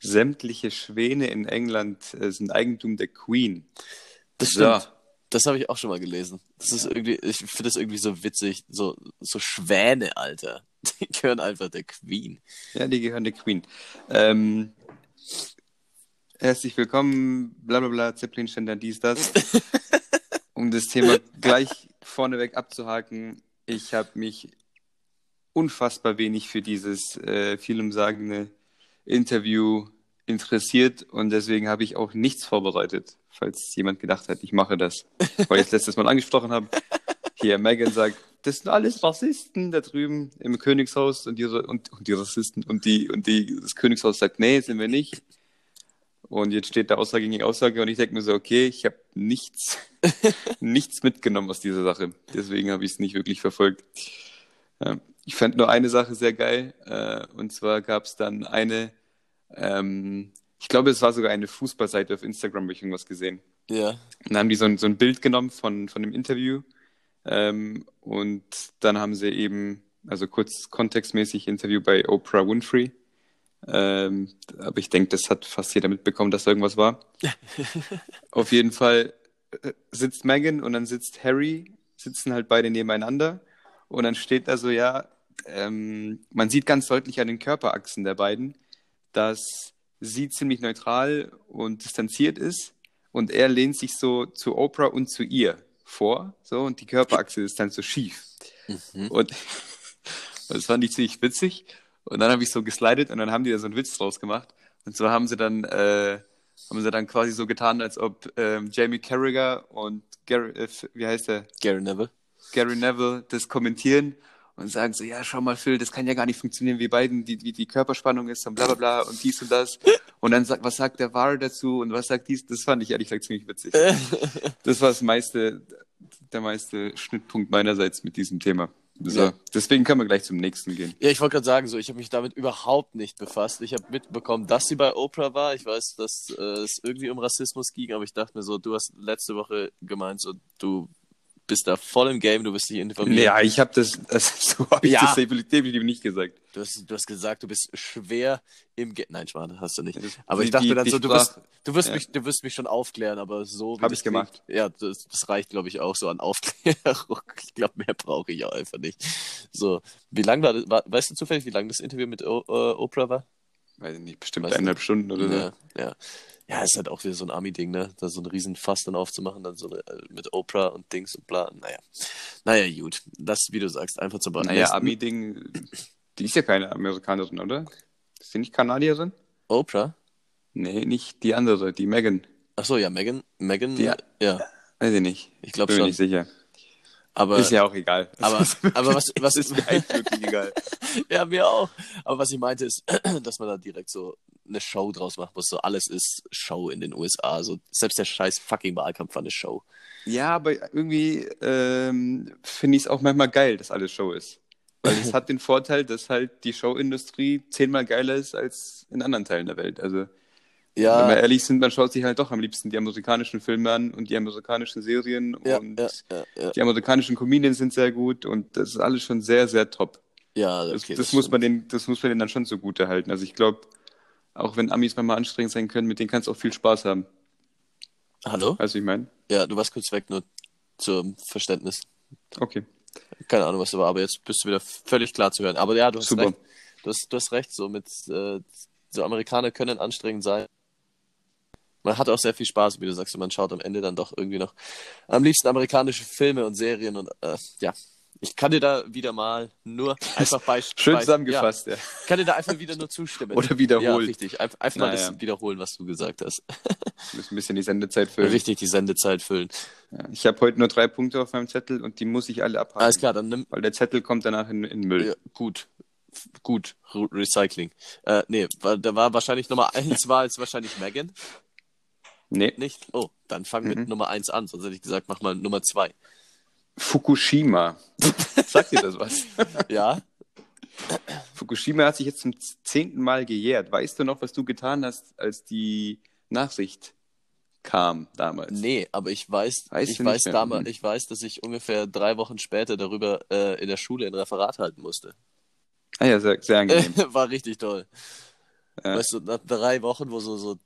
sämtliche Schwäne in England äh, sind Eigentum der Queen. Das stimmt. So. Das habe ich auch schon mal gelesen. Das ist irgendwie, ich finde das irgendwie so witzig. So, so Schwäne, Alter. Die gehören einfach der Queen. Ja, die gehören der Queen. Ähm, herzlich willkommen, bla bla bla, Zeppelinständer, dies, das. um das Thema gleich vorneweg abzuhaken, ich habe mich unfassbar wenig für dieses äh, vielumsagende Interview interessiert und deswegen habe ich auch nichts vorbereitet, falls jemand gedacht hat, ich mache das. Weil ich es letztes Mal angesprochen habe. Hier, Megan sagt, das sind alles Rassisten da drüben im Königshaus und die, und, und die Rassisten und die und die das Königshaus sagt, nee, sind wir nicht. Und jetzt steht da Aussage gegen Aussage und ich denke mir so, okay, ich habe nichts, nichts mitgenommen aus dieser Sache. Deswegen habe ich es nicht wirklich verfolgt. Ich fand nur eine Sache sehr geil. Äh, und zwar gab es dann eine, ähm, ich glaube, es war sogar eine Fußballseite auf Instagram, habe ich irgendwas gesehen. Ja. Und dann haben die so ein, so ein Bild genommen von, von dem Interview. Ähm, und dann haben sie eben, also kurz kontextmäßig Interview bei Oprah Winfrey. Ähm, aber ich denke, das hat fast jeder mitbekommen, dass da irgendwas war. Auf jeden Fall äh, sitzt Megan und dann sitzt Harry, sitzen halt beide nebeneinander. Und dann steht da so, ja, ähm, man sieht ganz deutlich an den Körperachsen der beiden, dass sie ziemlich neutral und distanziert ist und er lehnt sich so zu Oprah und zu ihr vor, so und die Körperachse ist dann so schief. Mhm. Und das fand ich ziemlich witzig. Und dann habe ich so geslidet und dann haben die da so einen Witz draus gemacht. Und so haben sie dann, äh, haben sie dann quasi so getan, als ob ähm, Jamie Carragher und Gary, äh, wie heißt der? Gary Neville. Gary Neville das kommentieren und sagen so, ja, schau mal, Phil, das kann ja gar nicht funktionieren, wie beiden, die, wie die Körperspannung ist und bla bla bla und dies und das. Und dann sagt, was sagt der Var dazu und was sagt dies? Das fand ich ehrlich gesagt ziemlich witzig. Das war das meiste, der meiste Schnittpunkt meinerseits mit diesem Thema. So, ja. deswegen können wir gleich zum nächsten gehen. Ja, ich wollte gerade sagen, so, ich habe mich damit überhaupt nicht befasst. Ich habe mitbekommen, dass sie bei Oprah war. Ich weiß, dass äh, es irgendwie um Rassismus ging, aber ich dachte mir so, du hast letzte Woche gemeint, so, du bist da voll im Game, du bist nicht informiert. Ja, ich habe das, das, so habe ich ja. das definitiv nicht gesagt. Du hast, du hast gesagt, du bist schwer im Game. Nein, Schwan, hast du nicht. Aber die, ich dachte dann so, du wirst, du wirst ja. mich, du wirst mich schon aufklären, aber so. Habe ich gemacht. Ja, das, das reicht, glaube ich, auch so an Aufklärung. Ich glaube, mehr brauche ich auch einfach nicht. So, wie lang war das? War, weißt du zufällig, wie lang das Interview mit o, uh, Oprah war? Weiß ich nicht, bestimmt weißt eineinhalb du? Stunden oder so. Ja, ja. Ja, ist halt auch wieder so ein Ami-Ding, ne? Da so ein riesen Fass dann aufzumachen, dann so eine, äh, mit Oprah und Dings und bla. Naja. Naja, gut. Das, wie du sagst, einfach zu beantworten. Naja, Ami-Ding, die ist ja keine Amerikanerin, oder? Ist die nicht Kanadierin? Oprah? Nee, nicht die andere, die Megan. Ach so, ja, Megan. Megan, die, ja. Weiß ich nicht. Ich glaube schon. Bin mir nicht sicher. Aber, ist ja auch egal. Aber, aber was, was ist mir eigentlich wirklich egal. ja, mir auch. Aber was ich meinte ist, dass man da direkt so eine Show draus machen muss. So alles ist Show in den USA. So selbst der scheiß fucking Wahlkampf war eine Show. Ja, aber irgendwie ähm, finde ich es auch manchmal geil, dass alles Show ist. Weil es hat den Vorteil, dass halt die Showindustrie zehnmal geiler ist als in anderen Teilen der Welt. Also ja. Wenn wir ehrlich sind, man schaut sich halt doch am liebsten die amerikanischen Filme an und die amerikanischen Serien ja, und ja, die amerikanischen Comedians sind sehr gut und das ist alles schon sehr, sehr top. Ja, okay, das, das, das muss man den, das muss man denen dann schon so gut erhalten. Also ich glaube, auch wenn Amis manchmal anstrengend sein können, mit denen kannst du auch viel Spaß haben. Hallo? Weißt du, ich meine? Ja, du warst kurz weg, nur zum Verständnis. Okay. Keine Ahnung, was da war, aber jetzt bist du wieder völlig klar zu hören. Aber ja, du hast Super. recht. Du hast, du hast recht, so mit äh, so Amerikaner können anstrengend sein man hat auch sehr viel Spaß, wie du sagst, und man schaut am Ende dann doch irgendwie noch am liebsten amerikanische Filme und Serien und äh, ja. Ich kann dir da wieder mal nur einfach beispielsweise. Schön zusammengefasst, ja. ja. Ich kann dir da einfach wieder nur zustimmen. Oder wiederholen. Ja, richtig. Einfach, einfach naja. mal das wiederholen, was du gesagt hast. Wir müssen ein bisschen die Sendezeit füllen. Richtig, die Sendezeit füllen. Ja, ich habe heute nur drei Punkte auf meinem Zettel und die muss ich alle abhaken. Alles klar, dann nimm. Weil der Zettel kommt danach in, in Müll. Ja, gut. Gut, Recycling. Äh, nee, da war wahrscheinlich Nummer eins war jetzt wahrscheinlich Megan. Nee. Nicht? Oh, dann fang mhm. mit Nummer 1 an, sonst hätte ich gesagt, mach mal Nummer 2. Fukushima. Sagt dir das was? ja. Fukushima hat sich jetzt zum zehnten Mal gejährt. Weißt du noch, was du getan hast, als die Nachricht kam damals? Nee, aber ich weiß, weißt ich weiß damals, ich weiß, dass ich ungefähr drei Wochen später darüber äh, in der Schule ein Referat halten musste. Ah ja, sehr, sehr angenehm. War richtig toll. Ja. Weißt du, nach drei Wochen, wo so, so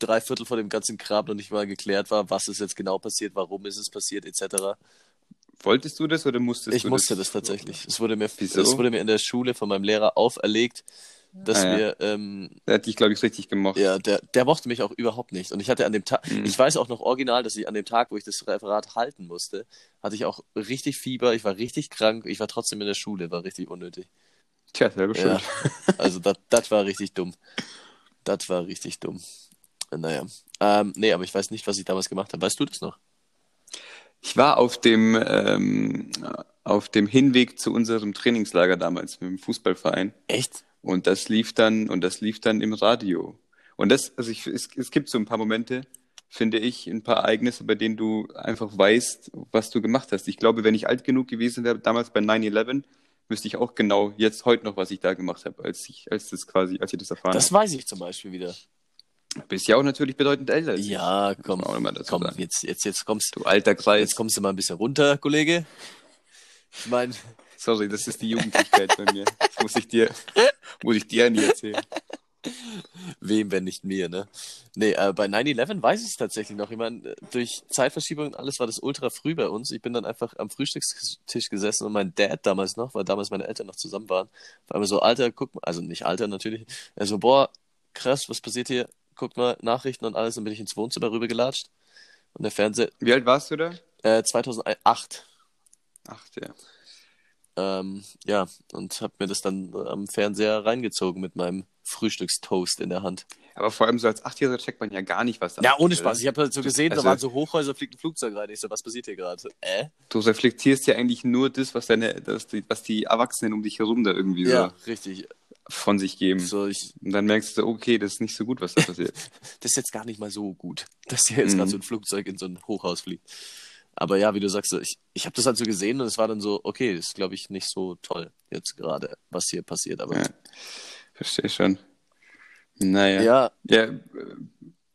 drei Viertel von dem ganzen Kram noch nicht mal geklärt war, was ist jetzt genau passiert, warum ist es passiert, etc. Wolltest du das oder musstest Ich du musste das? das tatsächlich. Es wurde, mir, Wieso? es wurde mir in der Schule von meinem Lehrer auferlegt, dass Ah, ja. wir, ähm, Der hat dich, glaube ich, richtig gemocht. ja, der, der mochte mich auch überhaupt nicht. Und ich hatte an dem Tag, Mhm. ich weiß auch noch original, dass ich an dem Tag, wo ich das Referat halten musste, hatte ich auch richtig Fieber, ich war richtig krank, ich war trotzdem in der Schule, war richtig unnötig. Tja, selber Ja, schuld. also das war richtig dumm. Das war richtig dumm. Naja. Ähm, nee, aber ich weiß nicht, was ich damals gemacht habe. Weißt du das noch? Ich war auf dem, ähm, auf dem Hinweg zu unserem Trainingslager damals mit dem Fußballverein. Echt? Und das lief dann, und das lief dann im Radio. Und das, also ich, es, es gibt so ein paar Momente, finde ich, ein paar Ereignisse, bei denen du einfach weißt, was du gemacht hast. Ich glaube, wenn ich alt genug gewesen wäre, damals bei 9-11, wüsste ich auch genau jetzt heute noch, was ich da gemacht habe, als ich, als das quasi, als ich das erfahren Das weiß ich zum Beispiel wieder. Habe. Bist ja auch natürlich bedeutend älter. Ja, komm. Komm, sagen. jetzt, jetzt, jetzt kommst Du alter Kreis. Jetzt kommst du mal ein bisschen runter, Kollege. Ich meine, Sorry, das ist die Jugendlichkeit bei mir. Das muss ich dir, muss ich dir nie erzählen. wem, wenn nicht mir, ne? Nee, äh, bei 9-11 weiß ich es tatsächlich noch. Ich meine, durch Zeitverschiebung und alles war das ultra früh bei uns. Ich bin dann einfach am Frühstückstisch gesessen und mein Dad damals noch, weil damals meine Eltern noch zusammen waren, war immer so, Alter, guck mal, also nicht Alter natürlich, so, boah, krass, was passiert hier? Guck mal, Nachrichten und alles, dann bin ich ins Wohnzimmer rübergelatscht. Und der Fernseher, Wie alt warst du da? äh, 2008, Ach, ja. ähm, ja, und hab mir das dann am Fernseher reingezogen mit meinem Frühstückstoast in der Hand. Aber vor allem so als Achtjähriger checkt man ja gar nicht, was da Ja, ohne Spaß. oder? Ich habe halt so gesehen, Also- da waren so Hochhäuser, fliegt ein Flugzeug rein. Ich so, was passiert hier gerade? Äh? Du reflektierst ja eigentlich nur das, was deine, das, die, was die Erwachsenen um dich herum da irgendwie Ja, richtig. so von sich geben. So, ich, Und dann merkst du, okay, das ist nicht so gut, was da passiert. das ist jetzt gar nicht mal so gut, dass hier jetzt Mhm. gerade so ein Flugzeug in so ein Hochhaus fliegt. Aber ja, wie du sagst, ich, ich habe das halt so gesehen und es war dann so, okay, das ist, glaube ich, nicht so toll jetzt gerade, was hier passiert. Aber Ja. Verstehe schon. Naja. ja, Ja, äh,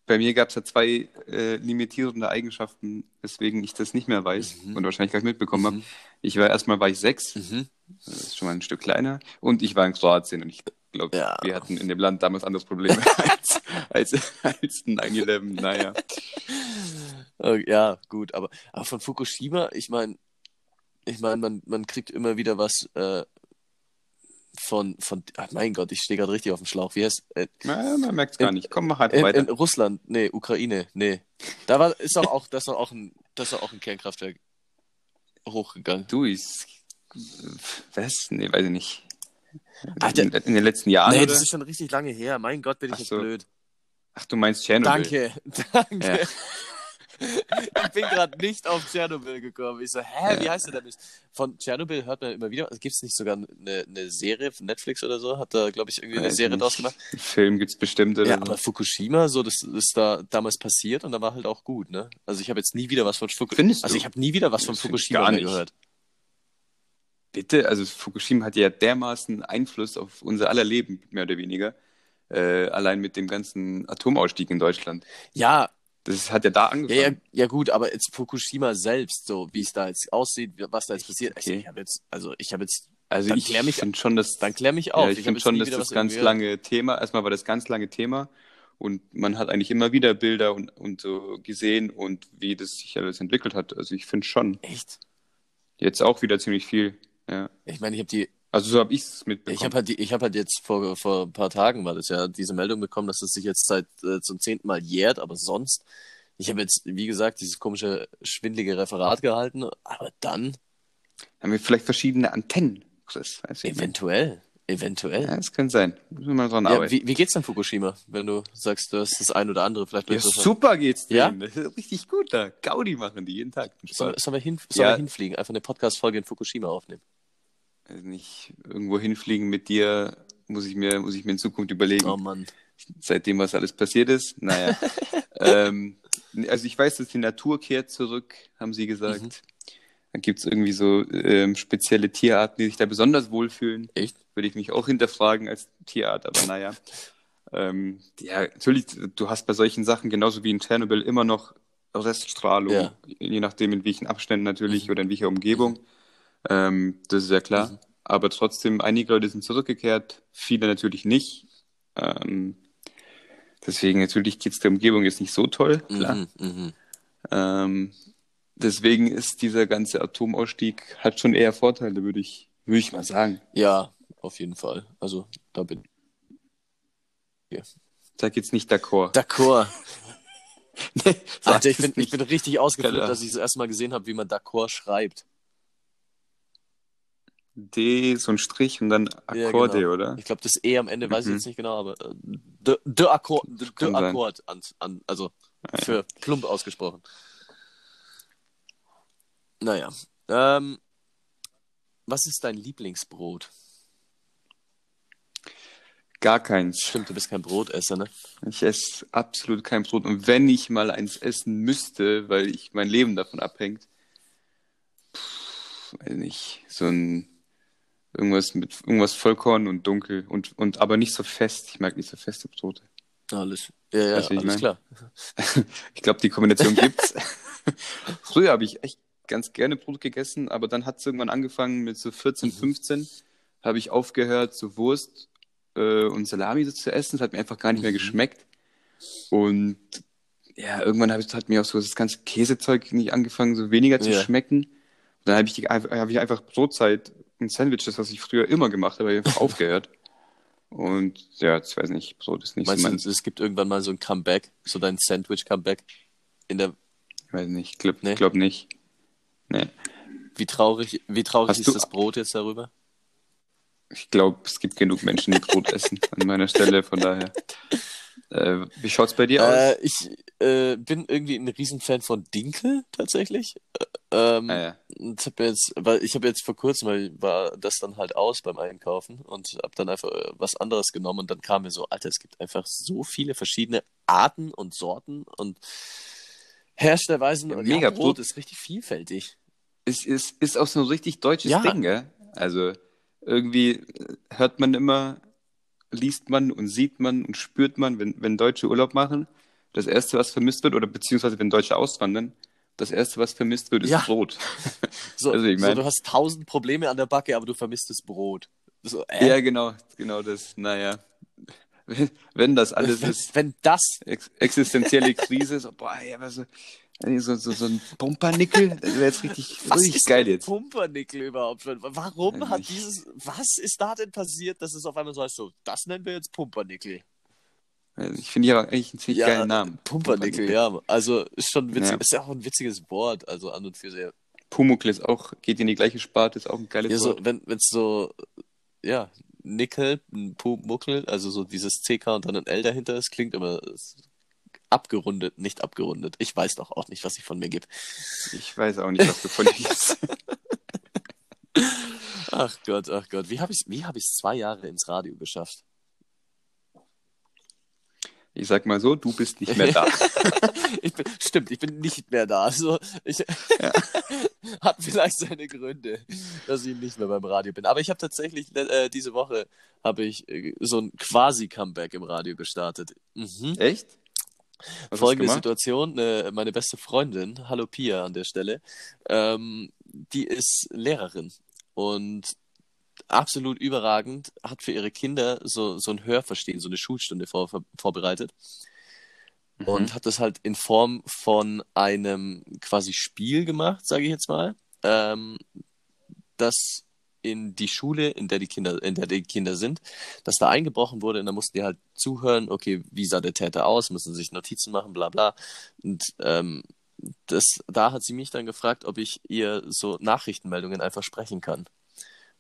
bei mir gab es ja zwei äh, limitierende Eigenschaften, weswegen ich das nicht mehr weiß Mhm. und wahrscheinlich gleich mitbekommen habe. Mhm. Ich war erstmal war ich sechs, mhm. das ist schon mal ein Stück kleiner, und ich war in Kroatien und ich glaube, Ja. wir hatten in dem Land damals anderes Problem als, als, als 9-11. Naja. Ja, gut, aber, aber von Fukushima, ich meine, ich meine, man, man kriegt immer wieder was äh, von, von, ach mein Gott, ich stehe gerade richtig auf dem Schlauch. Wie heißt, äh, Na, man merkt es gar In- nicht. Komm, mach halt In, weiter. in Russland, nee, Ukraine, nee. Da war, ist doch auch, das ist doch auch ein, das ist doch auch ein Kernkraftwerk hochgegangen. du, ich. Was? Nee, weiß ich nicht. Ach, in, in den letzten Jahren, nee, oder? das ist schon richtig lange her. Mein Gott, bin ich Ach jetzt so. blöd. Ach, du meinst Tschernobyl. Danke, danke. Ja. Ich bin gerade nicht auf Tschernobyl gekommen. Ich so, hä, wie heißt der denn? Von Tschernobyl hört man immer wieder. Gibt es nicht sogar eine, eine Serie von Netflix oder so? Hat da, glaube ich, irgendwie eine Weiß Serie nicht. draus gemacht? Film gibt's bestimmt, oder? Ja, aber Fukushima, so, das ist da damals passiert und da war halt auch gut, ne? Also ich habe jetzt nie wieder was von Fukushima. Findest du? Also ich habe nie wieder was von Das find ich Fukushima gar mehr nicht. gehört. Bitte, also Fukushima hat ja dermaßen Einfluss auf unser aller Leben, mehr oder weniger. Äh, allein mit dem ganzen Atomausstieg in Deutschland. Ja, Das hat ja da Ja, angefangen. ja, ja gut, aber jetzt Fukushima selbst, so wie es da jetzt aussieht, was da jetzt passiert. Also Okay. ich habe jetzt, also ich habe jetzt, also ich finde schon, dass dann klär mich auf. Ja, ich, hab finde schon, dass das ganz lange Thema, erstmal war das ganz lange Thema und man hat eigentlich immer wieder Bilder und, und so gesehen und wie das sich alles entwickelt hat. Also ich finde schon. Echt? jetzt auch wieder ziemlich viel. Ja. Ich meine, ich habe die, Also so habe ich es mitbekommen. ich habe halt ich habe halt jetzt vor vor ein paar Tagen war das ja diese Meldung bekommen, dass es sich jetzt seit äh, zum zehnten Mal jährt, aber sonst, ich habe jetzt, wie gesagt, dieses komische schwindelige Referat gehalten, aber dann Haben wir vielleicht verschiedene Antennen, Chris? Weiß ich nicht. eventuell, eventuell. Ja, das kann sein. Müssen wir mal dran Ja, arbeiten. wie, wie geht's denn Fukushima, wenn du sagst, du hast das ein oder andere vielleicht Ja, super geht's Ja? denen. Ist richtig gut da. Gaudi machen die jeden Tag. Sollen, sollen, wir hin, sollen Ja. wir hinfliegen, einfach eine Podcast-Folge in Fukushima aufnehmen? Also nicht irgendwo hinfliegen mit dir, muss ich mir, muss ich mir in Zukunft überlegen, Oh Mann. seitdem was alles passiert ist. Naja. ähm, also ich weiß, dass die Natur kehrt zurück, haben sie gesagt. Mhm. Dann gibt's irgendwie so ähm, spezielle Tierarten, die sich da besonders wohlfühlen. Echt? Würde ich mich auch hinterfragen als Tierart, aber naja. Ähm, ja, natürlich, du hast bei solchen Sachen genauso wie in Tschernobyl immer noch Reststrahlung, Ja. je nachdem in welchen Abständen natürlich Mhm. oder in welcher Umgebung. Ähm, das ist ja klar. Mhm. Aber trotzdem, einige Leute sind zurückgekehrt, viele natürlich nicht. Ähm, Deswegen natürlich geht es der Umgebung jetzt nicht so toll, klar. Mhm, mhm. Ähm, deswegen ist dieser ganze Atomausstieg hat schon eher Vorteile, würde ich, würde ich mal sagen. Ja, auf jeden Fall. Also da bin Sag jetzt nicht d'accord. D'accord. Nee, Alter, ich bin, ich bin richtig ausgeflippt, dass ich das erste Mal gesehen habe, wie man D'accord schreibt. D, so ein Strich und dann Ja, Akkorde, genau. oder? Ich glaube, das E am Ende weiß ich Mhm. jetzt nicht genau, aber äh, de, de Akkord, de, de. Akkord an, an, also Ah, ja. für plump ausgesprochen. Naja. Ähm, was ist dein Lieblingsbrot? Gar keins. Stimmt, du bist kein Brotesser, ne? Ich esse absolut kein Brot. Und wenn ich mal eins essen müsste, weil ich mein Leben davon abhängt, pff, weiß nicht, so ein irgendwas mit irgendwas Vollkorn und dunkel und, und aber nicht so fest. Ich mag nicht so feste Brote. Alles. Ja, ja, Weißt ich alles mein? klar. Ich glaube, die Kombination gibt's. Früher habe ich echt ganz gerne Brot gegessen, aber dann hat es irgendwann angefangen mit so 14, Mhm. 15, habe ich aufgehört, so Wurst äh, und Salami so zu essen. Das hat mir einfach gar nicht mehr Mhm. geschmeckt. Und ja, irgendwann ich, hat mir auch so das ganze Käsezeug nicht angefangen, so weniger zu Ja. schmecken. Und dann habe ich, die- hab ich einfach Brotzeit und Sandwiches, was ich früher immer gemacht habe, hab ich einfach aufgehört. Und ja, ich weiß nicht, Brot ist nicht Meinst so du, es gibt irgendwann mal so ein Comeback, so dein Sandwich-Comeback? In der, Ich weiß nicht, ich glaube Nee. glaub nicht. Nee. wie traurig, wie traurig Hast ist du- das Brot jetzt darüber? Ich glaube, es gibt genug Menschen, die Brot essen an meiner Stelle, von daher. Äh, wie schaut's bei dir aus? Äh, ich äh, bin irgendwie ein Riesenfan von Dinkel tatsächlich. Äh, ähm, Ah, ja. und hab jetzt, weil ich habe jetzt vor kurzem mal war das dann halt aus beim Einkaufen und habe dann einfach äh, was anderes genommen und dann kam mir so, Alter, es gibt einfach so viele verschiedene Arten und Sorten und Herstellerweisen Ja, und mega ja, Brot ist richtig vielfältig. Es ist, ist auch so ein richtig deutsches Ja. Ding, gell? Also irgendwie hört man immer, liest man und sieht man und spürt man, wenn, wenn Deutsche Urlaub machen, das Erste, was vermisst wird, oder beziehungsweise wenn Deutsche auswandern, das Erste, was vermisst wird, ist Ja. Brot. So, Also ich so, mein- du hast tausend Probleme an der Backe, aber du vermisst das Brot. So, äh, Ja, genau, genau das. Naja, wenn, wenn das alles ist, wenn das ex existenzielle Krise, so, boah, ja, was so, so, so, so ein Pumpernickel, das wäre jetzt richtig, Was richtig ist geil jetzt. Pumpernickel überhaupt? schon? Warum Weiß hat dieses, was ist da denn passiert, dass es auf einmal so heißt, so, das nennen wir jetzt Pumpernickel? Also Ich finde ja eigentlich einen ziemlich geilen Namen. Pumpernickel, ja. Also ist schon witzig, Ja. ist ja auch ein witziges Wort, also an und für sich. Pumuckl ist auch, geht in die gleiche Sparte, ist auch ein geiles Ja, so, Wort. wenn es so, ja, Nickel, ein Pumuckel, also so dieses CK und dann ein L dahinter ist, klingt immer abgerundet, nicht abgerundet. Ich weiß doch auch nicht, was ich von mir gebe. Ich weiß auch nicht, was du von dir gibst. Ach Gott, ach Gott. Wie habe ich es hab zwei Jahre ins Radio geschafft? Ich sag mal so, du bist nicht mehr da. ich bin, stimmt, ich bin nicht mehr da. Also, ich, hat vielleicht seine Gründe, dass ich nicht mehr beim Radio bin. Aber ich habe tatsächlich äh, diese Woche habe ich äh, so ein quasi-Comeback im Radio gestartet. Mhm. Echt? Was Folgende? Situation, äh, meine beste Freundin, hallo Pia an der Stelle, ähm, die ist Lehrerin und absolut überragend, hat für ihre Kinder so, so ein Hörverstehen, so eine Schulstunde vor, vorbereitet Mhm. und hat das halt in Form von einem quasi Spiel gemacht, sage ich jetzt mal, ähm, das in die Schule, in der die Kinder, in der die Kinder sind, dass da eingebrochen wurde und da mussten die halt zuhören, okay, wie sah der Täter aus, müssen sich Notizen machen, bla bla. Und ähm, das, da hat sie mich dann gefragt, ob ich ihr so Nachrichtenmeldungen einfach sprechen kann.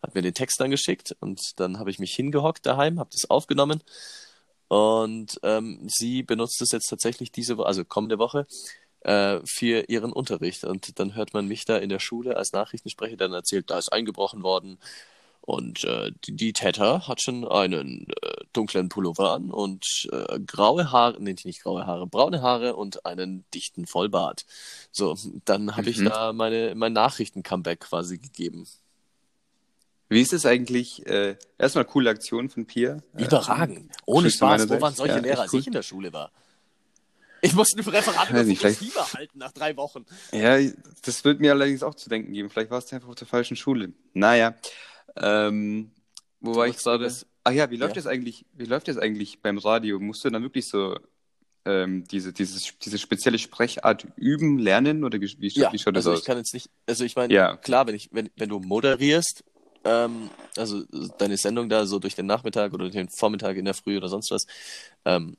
Hat mir den Text dann geschickt und dann habe ich mich hingehockt daheim, habe das aufgenommen und ähm, sie benutzt es jetzt tatsächlich diese Woche, also kommende Woche, äh, für ihren Unterricht. Und dann hört man mich da in der Schule als Nachrichtensprecher dann erzählt, da ist eingebrochen worden und äh, die, die Täter hat schon einen äh, dunklen Pullover an und äh, graue Haare, nee, nicht graue Haare, braune Haare und einen dichten Vollbart. So, dann habe ich Mhm. da meine, mein Nachrichten-Comeback quasi gegeben. Wie ist es eigentlich? Äh, erstmal coole Aktion von Pia. Überragend. Ohne Grüße Spaß. Wo waren solche Ja, Lehrer, als cool. ich in der Schule war? Ich musste ein Referat über Weiß nicht, vielleicht- Fieber halten nach drei Wochen. Ja, das wird mir allerdings auch zu denken geben. Vielleicht warst du einfach auf der falschen Schule. Naja. Ähm, wo war ich gerade? das- Ach ja, wie läuft Ja. das eigentlich? Wie läuft das eigentlich beim Radio? Musst du dann wirklich so ähm, diese, dieses, diese spezielle Sprechart üben, lernen? Oder wie, wie, Ja, wie schaut das also aus? ich kann jetzt nicht, also ich meine, Ja. klar, wenn ich, wenn, wenn du moderierst, ähm, also deine Sendung da so durch den Nachmittag oder den Vormittag in der Früh oder sonst was ähm,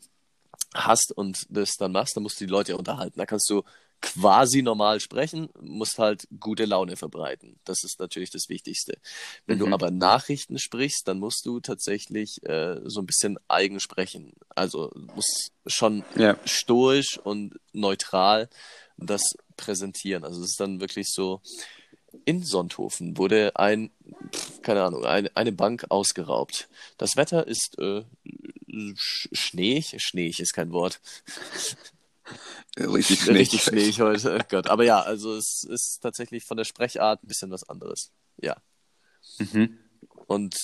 hast und das dann machst, dann musst du die Leute ja unterhalten. Da kannst du quasi normal sprechen, musst halt gute Laune verbreiten. Das ist natürlich das Wichtigste. Wenn du Mhm. aber Nachrichten sprichst, dann musst du tatsächlich äh, so ein bisschen eigen sprechen. Also musst schon Ja. stoisch und neutral das präsentieren. Also es ist dann wirklich so, in Sonthofen wurde ein, keine Ahnung, eine, eine Bank ausgeraubt. Das Wetter ist äh, schneeig, schneeig ist kein Wort, Richtig richtig schneeig. schneeig heute, oh Gott. Aber ja, also es ist tatsächlich von der Sprechart ein bisschen was anderes. Ja. Mhm. Und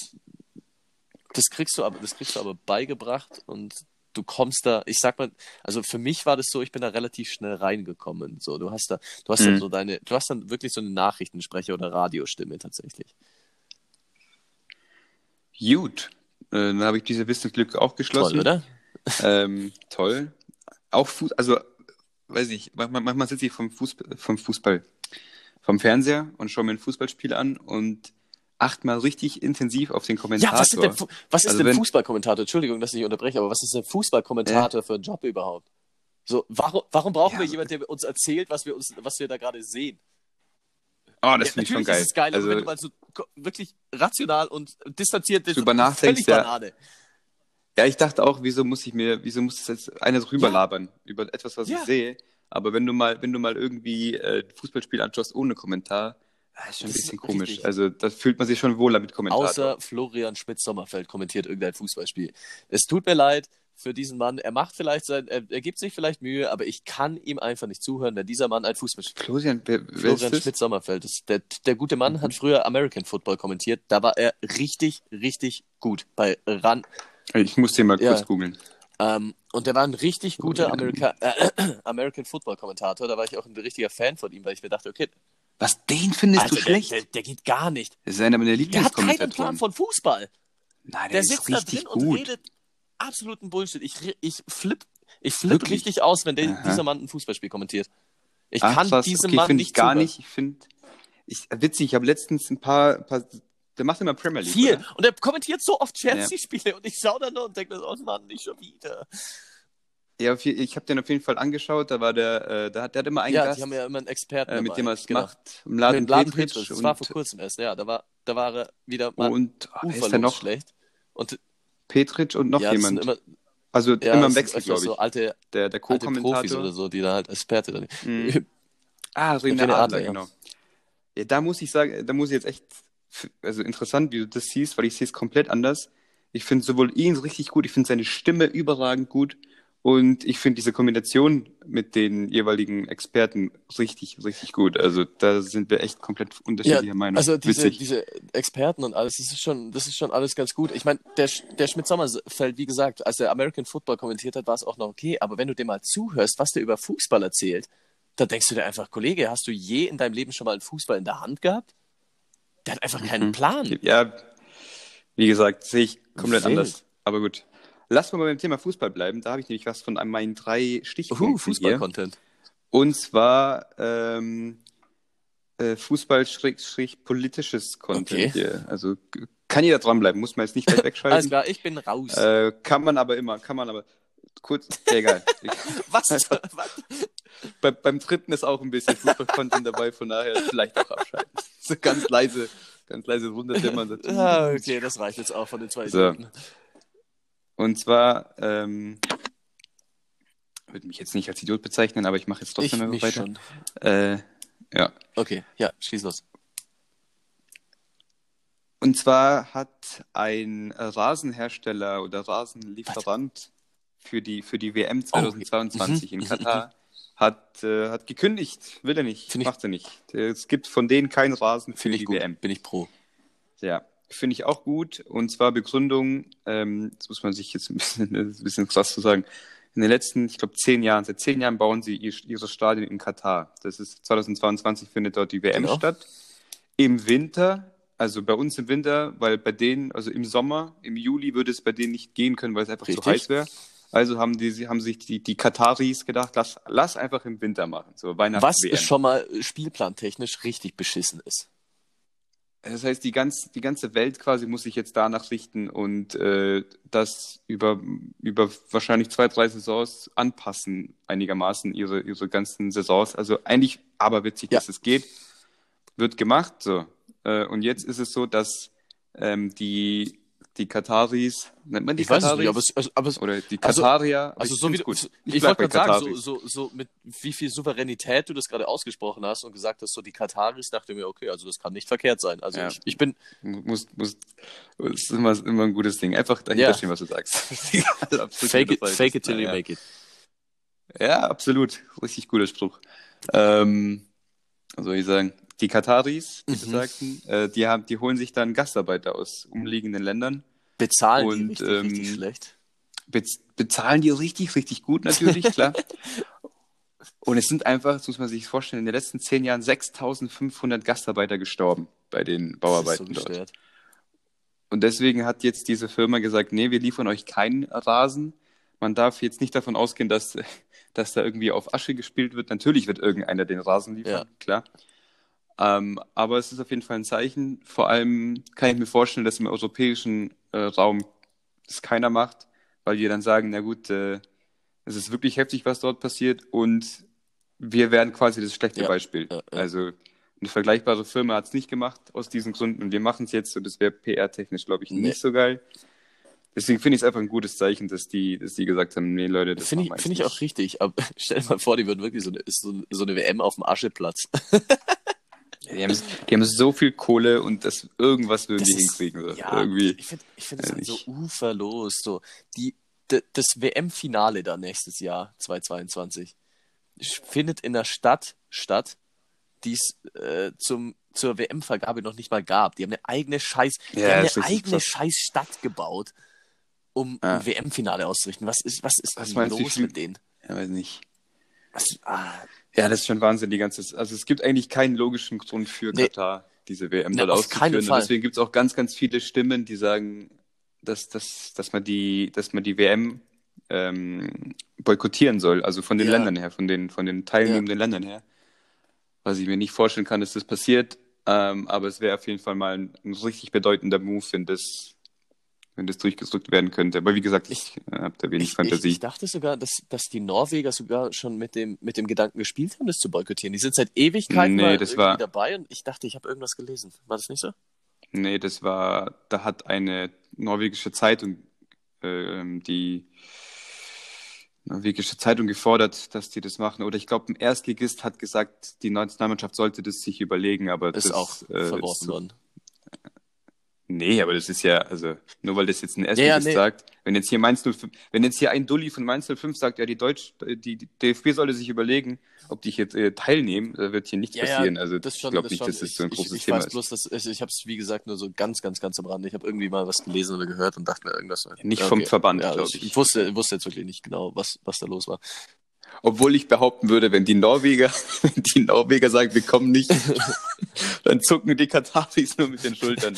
das kriegst du aber, das kriegst du aber beigebracht und du kommst da, ich sag mal, also für mich war das so, ich bin da relativ schnell reingekommen. So, du hast da, du hast dann Mhm. so deine, du hast dann wirklich so eine Nachrichtensprecher oder Radiostimme tatsächlich. Gut. Äh, dann habe ich diese Wissenslücke auch geschlossen. Toll, oder? Ähm, toll. Auch Fuß, also, weiß ich, manchmal, manchmal sitze ich vom Fußball, vom Fußball, vom Fernseher und schaue mir ein Fußballspiel an und achte mal richtig intensiv auf den Ja, Kommentator. was ist denn, Fu- was ist Also denn wenn- Fußballkommentator? Entschuldigung, dass ich unterbreche, aber was ist denn Fußballkommentator für ein Job überhaupt? So, warum, warum brauchen Ja. wir jemanden, der uns erzählt, was wir uns, was wir da gerade sehen? Oh, das Ja, finde ich schon natürlich geil. ist es geil, also, wenn du mal so wirklich rational und distanziert bist, Drüber nachdenkst, ja. Banane. ja, ich dachte auch, wieso muss ich mir, wieso muss das jetzt einer drüber Ja. labern über etwas, was Ja. ich sehe? Aber wenn du mal, wenn du mal irgendwie äh, Fußballspiel anschaust ohne Kommentar, ah, ist schon ein Das ist bisschen komisch. richtig. Also da fühlt man sich schon wohler mit Kommentator. Außer Florian Schmidt-Sommerfeld kommentiert irgendein Fußballspiel. Es tut mir leid für diesen Mann. Er macht vielleicht sein, er, er gibt sich vielleicht Mühe, aber ich kann ihm einfach nicht zuhören, wenn dieser Mann ein Florian, wer, wer Florian das? Schmidt-Sommerfeld. Der, der gute Mann hat früher American Football kommentiert. Da war er richtig, richtig gut bei RAN. Ich muss den mal Ja. kurz googeln. Ähm, und der war ein richtig guter Amerika äh, American Football Kommentator. Da war ich auch ein richtiger Fan von ihm, weil ich mir dachte, okay, Was, den findest also du schlecht? der, der geht gar nicht. Das ist einer meiner Der hat keinen Plan von Fußball. Nein, der, Der ist sitzt da richtig drin und gut. redet absoluten Bullshit. Ich, ich flipp, ich flipp Wirklich? richtig aus, wenn der, dieser Mann ein Fußballspiel kommentiert. Ich Ach, kann krass. diesem okay, Mann finde ich nicht gar zuhören. nicht. Ich finde, ich, witzig, ich habe letztens ein paar, paar, der macht immer Premier League. Viel. Oder? Und er kommentiert so oft Chelsea-Spiele und ich schaue dann nur und denke mir, oh Mann, nicht schon wieder. Ja, ich habe den auf jeden Fall angeschaut. Da war der, äh, da hat der hat immer einen Ja, Gast, die haben ja immer einen Experten äh, mit dem er es Genau. macht. Im Laden, Mit dem Laden Petric. Das war vor kurzem erst, ja. Da war, da war er wieder mal und oh, wer ist noch? schlecht. Und Petric und noch ja, jemand. immer, also ja, immer im Wechsel, glaube ich. so alte, der der alte Profis Co-Kommentator. oder so, die da halt Experte dann. Mhm. Ah, René Adler, Adler, genau. Ja, da muss ich sagen, da muss ich jetzt echt, also interessant, wie du das siehst, weil ich sehe es komplett anders. Ich finde sowohl ihn richtig gut, ich finde seine Stimme überragend gut und ich finde diese Kombination mit den jeweiligen Experten richtig, richtig gut. Also da sind wir echt komplett unterschiedlicher Meinung. Also diese, Witzig. diese Experten und alles, das ist schon, das ist schon alles ganz gut. Ich meine, der, der Schmidt-Sommerfeld, wie gesagt, als der American Football kommentiert hat, war es auch noch okay. Aber wenn du dem mal zuhörst, was der über Fußball erzählt, da denkst du dir einfach, Kollege, hast du je in deinem Leben schon mal einen Fußball in der Hand gehabt? Der hat einfach keinen Mhm. Plan. Ja, wie gesagt, sehe ich komplett Wild. anders. Aber gut. Lass mal beim Thema Fußball bleiben. Da habe ich nämlich was von meinen drei Stichpunkten Uh. Fußball-Content. Und zwar ähm, äh, Fußball-politisches Content Okay. hier. Also kann jeder dranbleiben, muss man jetzt nicht Alles wegschalten. klar, ich bin raus. äh, kann man aber immer, kann man aber kurz, egal. was? einfach- was? Bei, beim dritten ist auch ein bisschen Fußball-Content dabei, von daher vielleicht auch abschalten. So ganz leise, ganz leise Wunderdimmern dazu. Ah, okay, das reicht jetzt auch von den zwei So. Minuten. Und zwar, ähm, würde mich jetzt nicht als Idiot bezeichnen, aber ich mache jetzt Ich trotzdem mich weiter. schon. Äh, ja. Okay, ja, schieß los. Und zwar hat ein Rasenhersteller oder Rasenlieferant für die, für die WM 2022 Mhm. in Katar hat, äh, hat gekündigt. Will er nicht, Find ich- macht er nicht. Es gibt von denen keinen Rasen für die ich gut. WM. Bin ich pro. Ja, finde ich auch gut. Und zwar Begründung, ähm, das muss man sich jetzt ein bisschen, ein bisschen krass zu sagen. In den letzten, ich glaube, zehn Jahren, seit zehn Jahren bauen sie ihr, ihre Stadien in Katar. Das ist 2022 findet dort die WM Genau. statt. Im Winter, also bei uns im Winter, weil bei denen, also im Sommer, im Juli würde es bei denen nicht gehen können, weil es einfach zu Richtig. heiß wäre. Also haben die, sie haben sich die, die Kataris gedacht, lass, lass einfach im Winter machen. So Weihnachts Was ist schon mal spielplantechnisch richtig beschissen ist. Das heißt, die, ganz, die ganze Welt quasi muss sich jetzt danach richten und äh, das über, über wahrscheinlich zwei, drei Saisons anpassen, einigermaßen ihre, ihre ganzen Saisons. Also eigentlich aberwitzig, Ja. dass es geht, wird gemacht. So. Äh, und jetzt ist es so, dass ähm, die, die Kataris, nennt man die Ich weiß es Kataris? nicht, aber es, also, aber es, Oder die Also- Katarier. also ich so wie gut. ich, bleib wollte gerade sagen, Kataris. so, so, so mit wie viel Souveränität du das gerade ausgesprochen hast und gesagt hast, so die Kataris, dachte mir, okay, also das kann nicht verkehrt sein. Also Ja. ich, ich bin, Muss, muss, ist immer, immer ein gutes Ding. Einfach dahinter Ja. stehen, was du sagst. Fake it, fake it till you make it. Ja, absolut. Richtig guter Spruch. Ähm, was soll ich sagen? Die Kataris, wie Mhm. sagten, äh, die, haben, die holen sich dann Gastarbeiter aus umliegenden Ländern. Bezahlen die Und, richtig, ähm, richtig schlecht. Bez bezahlen die richtig, richtig gut natürlich, klar. Und es sind einfach, das muss man sich vorstellen, in den letzten zehn Jahren 6500 Gastarbeiter gestorben bei den Bauarbeiten so dort. Und deswegen hat jetzt diese Firma gesagt, nee, wir liefern euch keinen Rasen. Man darf jetzt nicht davon ausgehen, dass, dass da irgendwie auf Asche gespielt wird. Natürlich wird irgendeiner den Rasen liefern, Ja. klar. Ähm, aber es ist auf jeden Fall ein Zeichen. Vor allem kann ich mir vorstellen, dass im europäischen äh, Raum das keiner macht, weil die dann sagen, na gut, äh, es ist wirklich heftig, was dort passiert und wir wären quasi das schlechte Ja. Beispiel. Ja, ja. Also eine vergleichbare Firma hat es nicht gemacht aus diesen Gründen und wir machen es jetzt und das wäre PR-technisch, glaube ich, Nee. nicht so geil. Deswegen finde ich es einfach ein gutes Zeichen, dass die, dass die gesagt haben, nee Leute, das Finde ich, finde ich auch richtig. Aber stell dir mal vor, die würden wirklich so eine, so, so eine WM auf dem Ascheplatz. Die haben, die haben so viel Kohle und das irgendwas würden Das die ist- hinkriegen. So. Ja, Irgendwie. ich finde ich find das halt so uferlos. So. Die, das WM-Finale da nächstes Jahr, 2022, findet in einer Stadt statt, die es äh, zum, zur WM-Vergabe noch nicht mal gab. Die haben eine eigene Scheiß, Ja, eine eigene. Scheiß-Stadt gebaut, um Ja. ein WM-Finale auszurichten. Was ist, was ist Was los viel- mit denen? Ja, weiß nicht. Was, ah, Ja, das ist schon Wahnsinn, die ganze. Also es gibt eigentlich keinen logischen Grund für Nee. Katar, diese WM dort keinen auszuführen. Und deswegen gibt es auch ganz, ganz viele Stimmen, die sagen, dass, dass, dass, man, die, dass man die WM ähm, boykottieren soll. Also von den Ja. Ländern her, von den, von den teilnehmenden Ländern her. Was ich mir nicht vorstellen kann, dass das passiert. Ähm, aber es wäre auf jeden Fall mal ein, ein richtig bedeutender Move, wenn das, wenn das durchgedrückt werden könnte. Aber wie gesagt, ich, äh, habe da wenig ich, ich, Fantasie. ich dachte sogar, dass, dass die Norweger sogar schon mit dem, mit dem Gedanken gespielt haben, das zu boykottieren. Die sind seit Ewigkeiten Nee, das war- dabei und ich dachte, ich habe irgendwas gelesen. War das nicht so? Nee, das war, da hat eine norwegische Zeitung, ähm, die norwegische Zeitung gefordert, dass die das machen. Oder ich glaube, ein Erstligist hat gesagt, die Nationalmannschaft sollte das sich überlegen, aber Ist das auch äh, verworfen worden. Nee, aber das ist ja, also nur weil das jetzt ein ja, Erstligist nee. sagt, wenn jetzt hier Mainz 05, wenn jetzt hier ein Dulli von Mainz 05 sagt, ja, die Deutsch, die, die DFB sollte sich überlegen, ob die jetzt äh, teilnehmen, da wird hier nichts Ja, ja, passieren. Also das ich schon, glaube das nicht, schon. dass das so ein ich, großes ich, ich Thema weiß ist. bloß, dass ich, ich habe es wie gesagt nur so ganz, ganz, ganz am Rande. Ich habe irgendwie mal was gelesen oder gehört und dachte mir irgendwas. Nicht vom Verband, ja, glaub ich. ich. wusste, wusste jetzt wirklich nicht genau, was, was da los war. Obwohl ich behaupten würde, wenn die Norweger, die Norweger sagen, wir kommen nicht, dann zucken die Kataris nur mit den Schultern.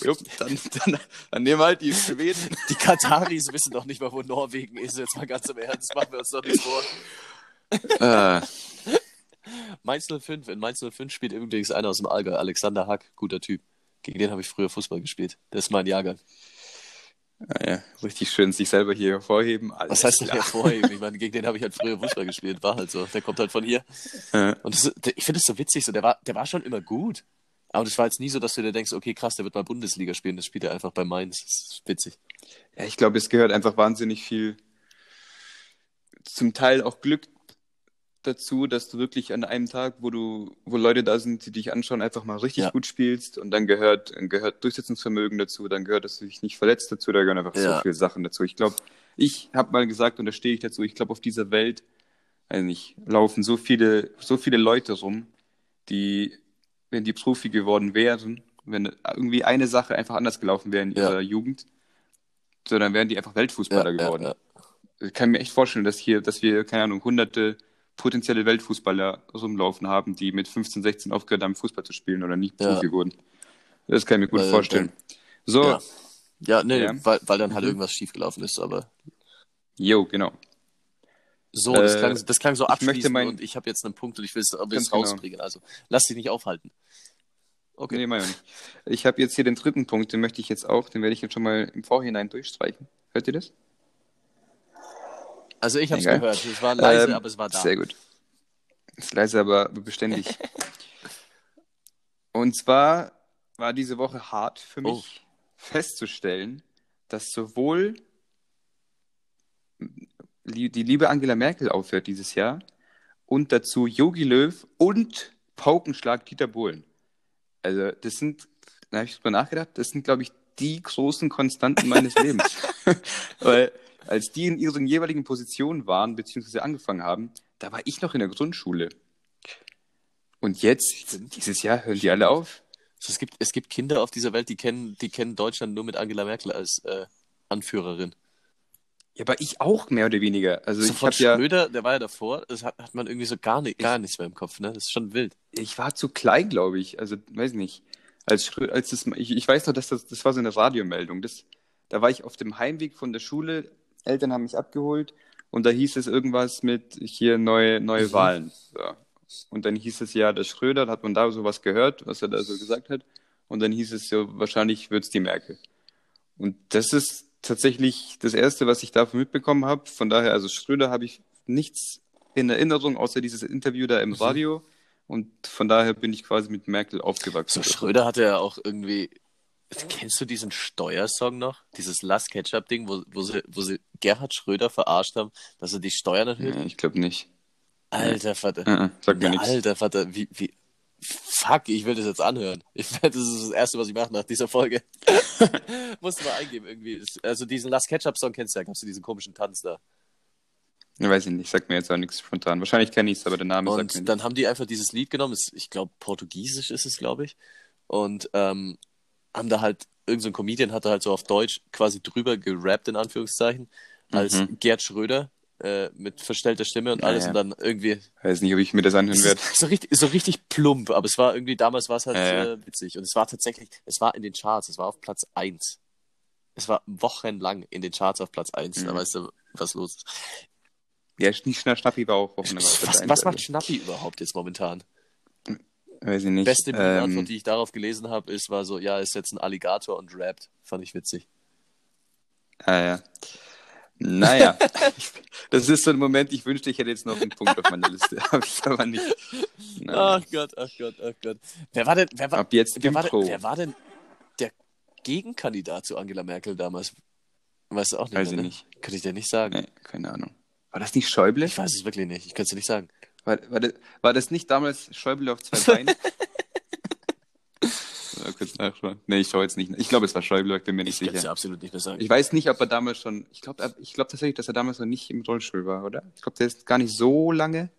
Jupp, dann, dann, dann nehmen halt die Schweden. Die Kataris wissen doch nicht mal, wo Norwegen ist. Jetzt mal ganz im Ernst, machen wir uns doch nicht vor. Äh, Mainz 05, in Mainz 05 spielt übrigens einer aus dem Allgäu, Alexander Hack, guter Typ. Gegen den habe ich früher Fußball gespielt. Der ist mein Jahrgang. ja, richtig schön sich selber hier hervorheben. Alles Was heißt denn hervorheben? Ich meine, gegen den habe ich halt früher Fußball gespielt. War halt so. Der kommt halt von hier. Äh, Und das, ich finde es so witzig, so, der, war, der war schon immer gut. Aber das war jetzt nie so, dass du dir denkst, okay, krass, der wird mal Bundesliga spielen. Das spielt er einfach bei Mainz. Das ist witzig. Ja, ich glaube, es gehört einfach wahnsinnig viel, zum Teil auch Glück dazu, dass du wirklich an einem Tag, wo du, wo Leute da sind, die dich anschauen, einfach mal richtig Ja. gut spielst und dann gehört, gehört Durchsetzungsvermögen dazu, dann gehört, dass du dich nicht verletzt dazu, da gehören einfach Ja. so viele Sachen dazu. Ich glaube, ich habe mal gesagt und da stehe ich dazu, ich glaube, auf dieser Welt, also nicht, laufen so viele, so viele Leute rum, die, wenn die Profi geworden wären, wenn irgendwie eine Sache einfach anders gelaufen wäre in Ja. ihrer Jugend, so dann wären die einfach Weltfußballer Ja, geworden. ja. Ich kann mir echt vorstellen, dass hier, dass wir, keine Ahnung, hunderte potenzielle Weltfußballer rumlaufen haben, die mit 15, 16 aufgehört haben, Fußball zu spielen oder nicht. Profi wurden. Das kann ich mir gut Weil- vorstellen. So, Ja. Nee. Weil, weil dann halt Mhm. irgendwas schiefgelaufen ist, aber Jo, genau. So, das, Äh, klang, das klang so ich abschließend mein- und ich habe jetzt einen Punkt und ich will es es genau. rausbringen. Also lass dich nicht aufhalten. Okay. Nee, mach ich nicht. Ich habe jetzt hier den dritten Punkt, den möchte ich jetzt auch, den werde ich jetzt schon mal im Vorhinein durchstreichen. Hört ihr das? Also ich habe es gehört. Es war leise, Ähm, aber es war da. Sehr gut. Ist leise, aber beständig. Und zwar war diese Woche hart für mich Oh. festzustellen, dass sowohl die liebe Angela Merkel aufhört dieses Jahr und dazu Yogi Löw und Paukenschlag Dieter Bohlen. Also das sind, da habe ich drüber nachgedacht, das sind, glaube ich, die großen Konstanten meines Lebens. Weil als die in ihren jeweiligen Positionen waren, beziehungsweise angefangen haben, da war ich noch in der Grundschule. Und jetzt, dieses Jahr, hören die alle auf. Also es, gibt, es gibt Kinder auf dieser Welt, die kennen, die kennen Deutschland nur mit Angela Merkel als äh, Anführerin. Ja, aber ich auch mehr oder weniger. Also So ich von ja, Schröder, der war ja davor, das hat, hat man irgendwie so gar, nicht, gar nichts mehr im Kopf. Ne? Das ist schon wild. ich war zu klein, glaube ich. Also, weiß nicht. Als, Schrö- als das, ich, ich weiß noch, dass das, das war so eine Radiomeldung. Das, da war ich auf dem Heimweg von der Schule. Eltern haben mich abgeholt und da hieß es irgendwas mit hier neue, neue Mhm. Wahlen. So. Und dann hieß es ja, der Schröder, da hat man da sowas gehört, was er da so gesagt hat. Und dann hieß es so, wahrscheinlich wird es die Merkel. Und das ist tatsächlich das Erste, was ich davon mitbekommen habe. Von daher, also Schröder habe ich nichts in Erinnerung, außer dieses Interview da im Mhm. Radio. Und von daher bin ich quasi mit Merkel aufgewachsen. So Schröder hatte ja auch irgendwie. Kennst du diesen Steuersong noch? Dieses Last Ketchup-Ding, wo, wo, sie, wo sie Gerhard Schröder verarscht haben, dass er die Steuern erhöht? Ja, ich glaube nicht. Alter Vater. Äh, äh, Sag mir nichts. Alter Vater, wie, wie. Fuck, ich will das jetzt anhören. Ich, das ist das Erste, was ich mache nach dieser Folge. Musst du mal eingeben irgendwie. Also diesen Last Ketchup-Song kennst du ja, gab's du diesen komischen Tanz da. Weiß ich nicht, sagt mir jetzt auch nichts spontan. Wahrscheinlich kenne ich es, aber der Name sagt mir Und dann haben die einfach dieses Lied genommen, ich glaube Portugiesisch ist es, glaube ich. Und ähm, haben da halt, irgendein so ein Comedian hat da halt so auf Deutsch quasi drüber gerappt, in Anführungszeichen, als Mhm. Gerd Schröder äh, mit verstellter Stimme und Ja, alles ja. und dann irgendwie Weiß nicht, ob ich mir das anhören werde. so richtig, so richtig plump, aber es war irgendwie, damals war es halt Ja, ja. Äh, witzig. Und es war tatsächlich, es war in den Charts, es war auf Platz 1. Es war wochenlang in den Charts auf Platz 1. Mhm. Da weißt du, was los ist. Ja, Schnappi war auch Platz Was, was also. macht Schnappi überhaupt jetzt momentan? Weiß ich nicht. Beste ähm, die ich darauf gelesen habe, ist, war so, ja, ist jetzt ein Alligator und rappt. Fand ich witzig. Ah, ja. Naja, das ist so ein Moment, ich wünschte, ich hätte jetzt noch einen Punkt auf meiner Liste. Habe ich aber nicht. Naja. Ach Gott, ach Gott, ach Gott. Wer war denn, wer war, Ab jetzt wer war, denn, wer war denn der Gegenkandidat zu Angela Merkel damals? Weißt du auch nicht, Weiß ich ne? nicht. Könnte ich dir nicht sagen. Nee, keine Ahnung. War das nicht Schäuble? Ich weiß es wirklich nicht. Ich könnte es dir nicht sagen. War, war, das, war das nicht damals Schäuble auf zwei Beinen? Mal kurz nachschauen. Nee, ich schaue jetzt nicht. Ich glaube, es war Schäuble, ich bin mir nicht Ich kann es dir sicher. absolut nicht mehr sagen. Ich weiß nicht, ob er damals schon. Ich glaube ich glaub tatsächlich, dass er damals noch nicht im Rollstuhl war, oder? Ich glaube, der ist gar nicht so lange.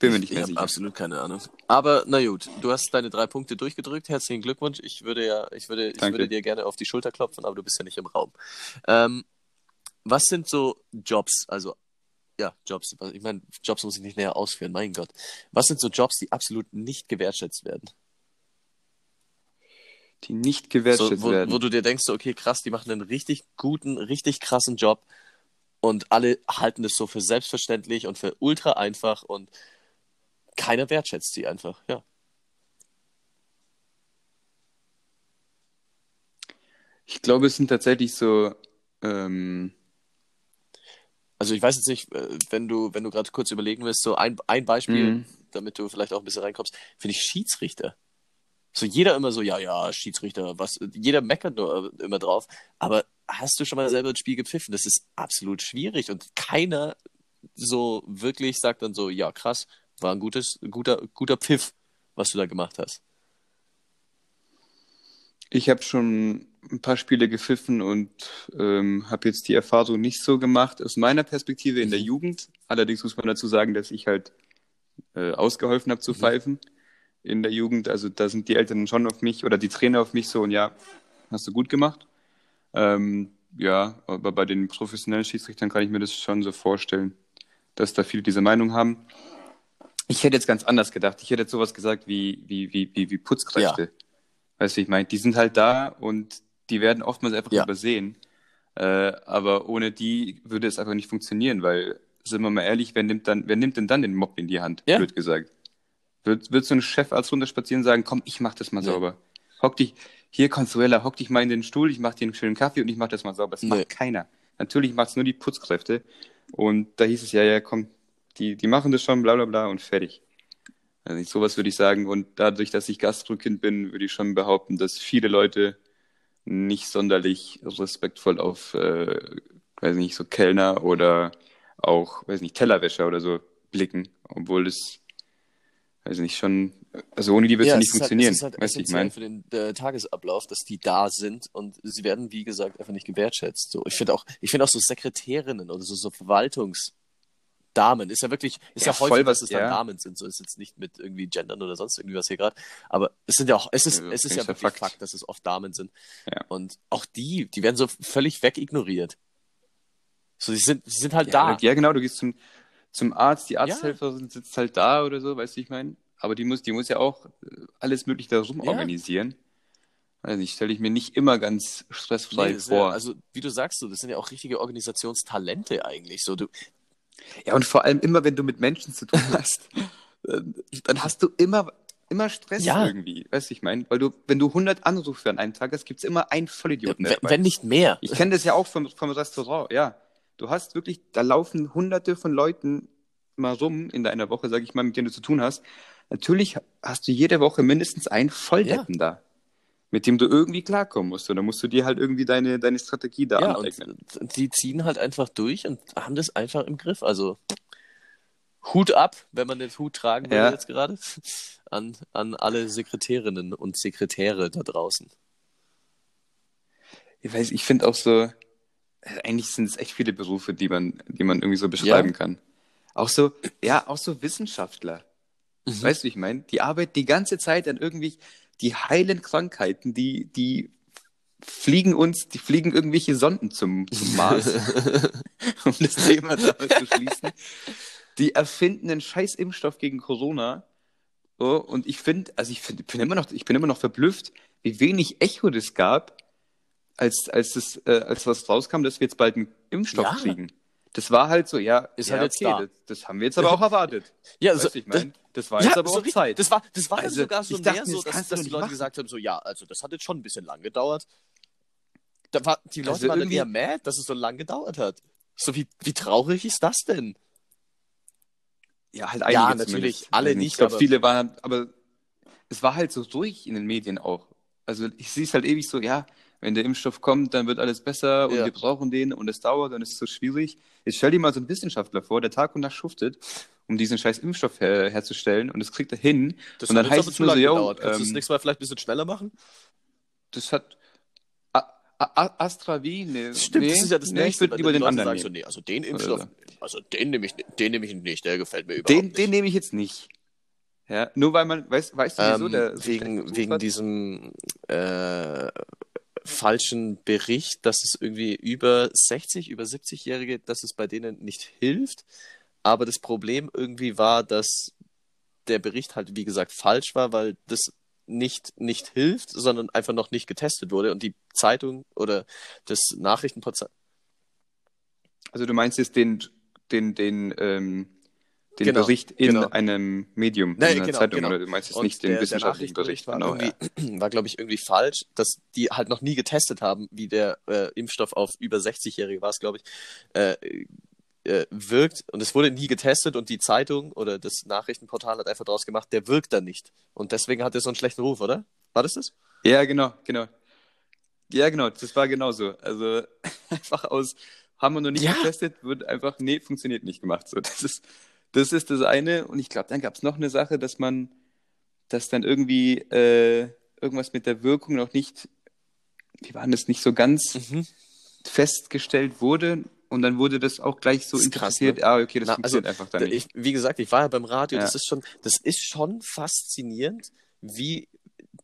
Bin mir nicht ich mehr habe sicher. absolut keine Ahnung. Aber na gut, du hast deine drei Punkte durchgedrückt. Herzlichen Glückwunsch. Ich würde ja, ich würde, ich würde dir gerne auf die Schulter klopfen, aber du bist ja nicht im Raum. Ähm, was sind so Jobs? Also ja, Jobs. Ich meine, Jobs muss ich nicht näher ausführen. Mein Gott. Was sind so Jobs, die absolut nicht gewertschätzt werden? Die nicht So, gewertschätzt wo, werden. wo du dir denkst, so, okay, krass, die machen einen richtig guten, richtig krassen Job und alle halten das so für selbstverständlich und für ultra einfach und keiner wertschätzt sie einfach, ja. Ich glaube, es sind tatsächlich so. Ähm, Also ich weiß jetzt nicht, äh, wenn du, wenn du gerade kurz überlegen willst, so ein, ein Beispiel, Mhm. damit du vielleicht auch ein bisschen reinkommst, finde ich Schiedsrichter. So jeder immer so, ja, ja, Schiedsrichter, was, jeder meckert nur äh, immer drauf, aber hast du schon mal selber ein Spiel gepfiffen? Das ist absolut schwierig und keiner so wirklich sagt dann so, ja, krass, war ein gutes, guter, guter Pfiff, was du da gemacht hast. ich habe schon ein paar Spiele gepfiffen und ähm, habe jetzt die Erfahrung nicht so gemacht. Aus meiner Perspektive in der Mhm. Jugend. Allerdings muss man dazu sagen, dass ich halt äh, ausgeholfen habe zu Mhm. pfeifen in der Jugend. Also da sind die Eltern schon auf mich oder die Trainer auf mich so und ja, hast du gut gemacht. Ähm, ja, aber bei den professionellen Schiedsrichtern kann ich mir das schon so vorstellen, dass da viele diese Meinung haben. Ich hätte jetzt ganz anders gedacht. Ich hätte jetzt sowas gesagt wie, wie, wie, wie, wie Putzkräfte. Weißt du, wie ich meine? Die sind halt da und die werden oftmals einfach Ja. übersehen. Äh, aber ohne die würde es einfach nicht funktionieren, weil, sind wir mal ehrlich, wer nimmt, dann, wer nimmt denn dann den Mob in die Hand, Ja. blöd gesagt? Wird, wird so ein Chefarzt runterspazieren und sagen, komm, ich mach das mal Nee. sauber. Hock dich, hier, Consuela, hock dich mal in den Stuhl, ich mach dir einen schönen Kaffee und ich mach das mal sauber. Das Nee. macht keiner. Natürlich macht's nur die Putzkräfte. Und da hieß es ja, ja, komm, die, die machen das schon, bla bla bla und fertig. Also nicht sowas würde ich sagen. Und dadurch, dass ich Gastrokind bin, würde ich schon behaupten, dass viele Leute nicht sonderlich respektvoll auf, äh, weiß nicht, so Kellner oder auch, weiß nicht, Tellerwäscher oder so blicken, obwohl es, weiß nicht, schon, also ohne die wird es Ja, nicht es halt- funktionieren. es ist halt weißt du, ich meine? für den äh, Tagesablauf, dass die da sind und sie werden, wie gesagt, einfach nicht gewertschätzt. So, ich finde auch, ich finde auch so Sekretärinnen oder so, so Verwaltungsdamen ist ja wirklich, ist ja, Ja, häufig, voll dass was- es dann ja. Damen sind. So ist jetzt nicht mit irgendwie Gendern oder sonst irgendwie was hier gerade. Aber es sind ja auch, es ist, Ja, es ist ja wirklich Fakt. Fakt. dass es oft Damen sind. Ja. Und auch die, die werden so völlig wegignoriert. So, die sind, die sind halt da. ja, genau, du gehst zum, zum Arzt, die Arzthelferin sitzt halt da oder so, weißt du, ich meine? Aber die muss, die muss ja auch äh, alles Mögliche darum Ja. organisieren. Also ich stelle ich mir nicht immer ganz stressfrei Nee, ist ja, vor. also, wie du sagst, so, das sind ja auch richtige Organisationstalente eigentlich. So, du, Ja, und vor allem immer, wenn du mit Menschen zu tun hast, dann- hast du immer, immer Stress Ja. irgendwie. Weißt du, ich meine? Weil du, wenn du 100 Anrufe an einem Tag hast, gibt es immer einen Vollidioten wenn, dabei. wenn nicht mehr. Ich kenne das ja auch vom, vom Restaurant, ja. Du hast wirklich, da laufen hunderte von Leuten mal rum in deiner Woche, sag ich mal, mit denen du zu tun hast. Natürlich hast du jede Woche mindestens einen Volldeppen da, mit dem du irgendwie klarkommen musst. Und dann musst du dir halt irgendwie deine, deine Strategie da Ja, aneignen. und die ziehen halt einfach durch und haben das einfach im Griff. Also Hut ab, wenn man den Hut tragen will Ja. jetzt gerade, an, an alle Sekretärinnen und Sekretäre da draußen. Ich weiß, ich finde auch so, eigentlich sind es echt viele Berufe, die man, die man irgendwie so beschreiben kann. Auch so, ja, auch so Wissenschaftler. Mhm. Weißt du, wie ich meine? Die arbeiten die ganze Zeit an irgendwie, die heilen Krankheiten, die, die fliegen uns, die fliegen irgendwelche Sonden zum, zum Mars, um das Thema damit zu schließen. Die erfinden einen scheiß Impfstoff gegen Corona. So, und ich finde, also ich find, bin immer noch, ich bin immer noch verblüfft, wie wenig Echo das gab, als, als das, äh, als was rauskam, dass wir jetzt bald einen Impfstoff Ja. kriegen. Das war halt so, ja, Ist ja, halt jetzt okay, da. Das, das haben wir jetzt aber auch erwartet. Ja, Weißt so, du, ich mein, das war ja, jetzt aber so auch richtig. Zeit. Das war, das war dann Also, sogar so dachte mehr so, das dass, dass die Leute machen. gesagt haben, so ja, also das hat jetzt schon ein bisschen lang gedauert. Da war, die Leute Also waren dann irgendwie- eher mad, dass es so lang gedauert hat. So wie, wie traurig ist das denn? Ja, halt einige Ja, zumindest. natürlich, alle Also nicht, Ich glaube, aber- viele waren, aber es war halt so ruhig in den Medien auch. Also ich sehe es halt ewig so, ja, wenn der Impfstoff kommt, dann wird alles besser und Ja. wir brauchen den und es dauert und es ist so schwierig. Jetzt stell dir mal so einen Wissenschaftler vor, der Tag und Nacht schuftet, um diesen scheiß Impfstoff her herzustellen und das kriegt er hin. Das und dann heißt es nur so, gedauert. Kannst du das ähm, nächste Mal vielleicht ein bisschen schneller machen? das hat Astra wie? Nee, Stimmt, nee, das ist ja das nee, ich nächste. würde wenn lieber den Leute anderen sagen so, nehmen. nee, also den Impfstoff, also den nehme ich, den nehme ich nicht, der gefällt mir überhaupt Den, nicht. den nehme ich jetzt nicht. Ja, nur weil man, weißt, weißt du wieso? ähm, der wegen, wegen diesem äh, falschen Bericht, dass es irgendwie über 60, über 70-Jährige, dass es bei denen nicht hilft. Aber das Problem irgendwie war, dass der Bericht halt, wie gesagt, falsch war, weil das nicht, nicht hilft, sondern einfach noch nicht getestet wurde und die Zeitung oder das Nachrichtenportal Also du meinst jetzt den, den, den, ähm, den Genau, Bericht in genau. einem Medium, in einer genau, Zeitung, genau. oder du meinst jetzt nicht den der, der wissenschaftlichen Bericht. War, Genau, ja. war glaube ich, irgendwie falsch, dass die halt noch nie getestet haben, wie der äh, Impfstoff auf über 60-Jährige war es, glaube ich, äh, äh, wirkt. Und es wurde nie getestet und die Zeitung oder das Nachrichtenportal hat einfach draus gemacht, der wirkt dann nicht. Und deswegen hat er so einen schlechten Ruf, oder? War das das? ja, genau, genau. Ja, genau, das war genauso. Also einfach aus, haben wir noch nicht Ja. getestet, wird einfach, nee, funktioniert nicht gemacht. So, das ist, das ist das eine. Und ich glaube, dann gab es noch eine Sache, dass man, dass dann irgendwie äh, irgendwas mit der Wirkung noch nicht, wie war denn das, nicht so ganz Mhm. festgestellt wurde. Und dann wurde das auch gleich so interpretiert, ne? ah, okay, das Na, funktioniert also, einfach dann nicht. Ich, wie gesagt, ich war ja beim Radio, Ja. das ist schon, das ist schon faszinierend, wie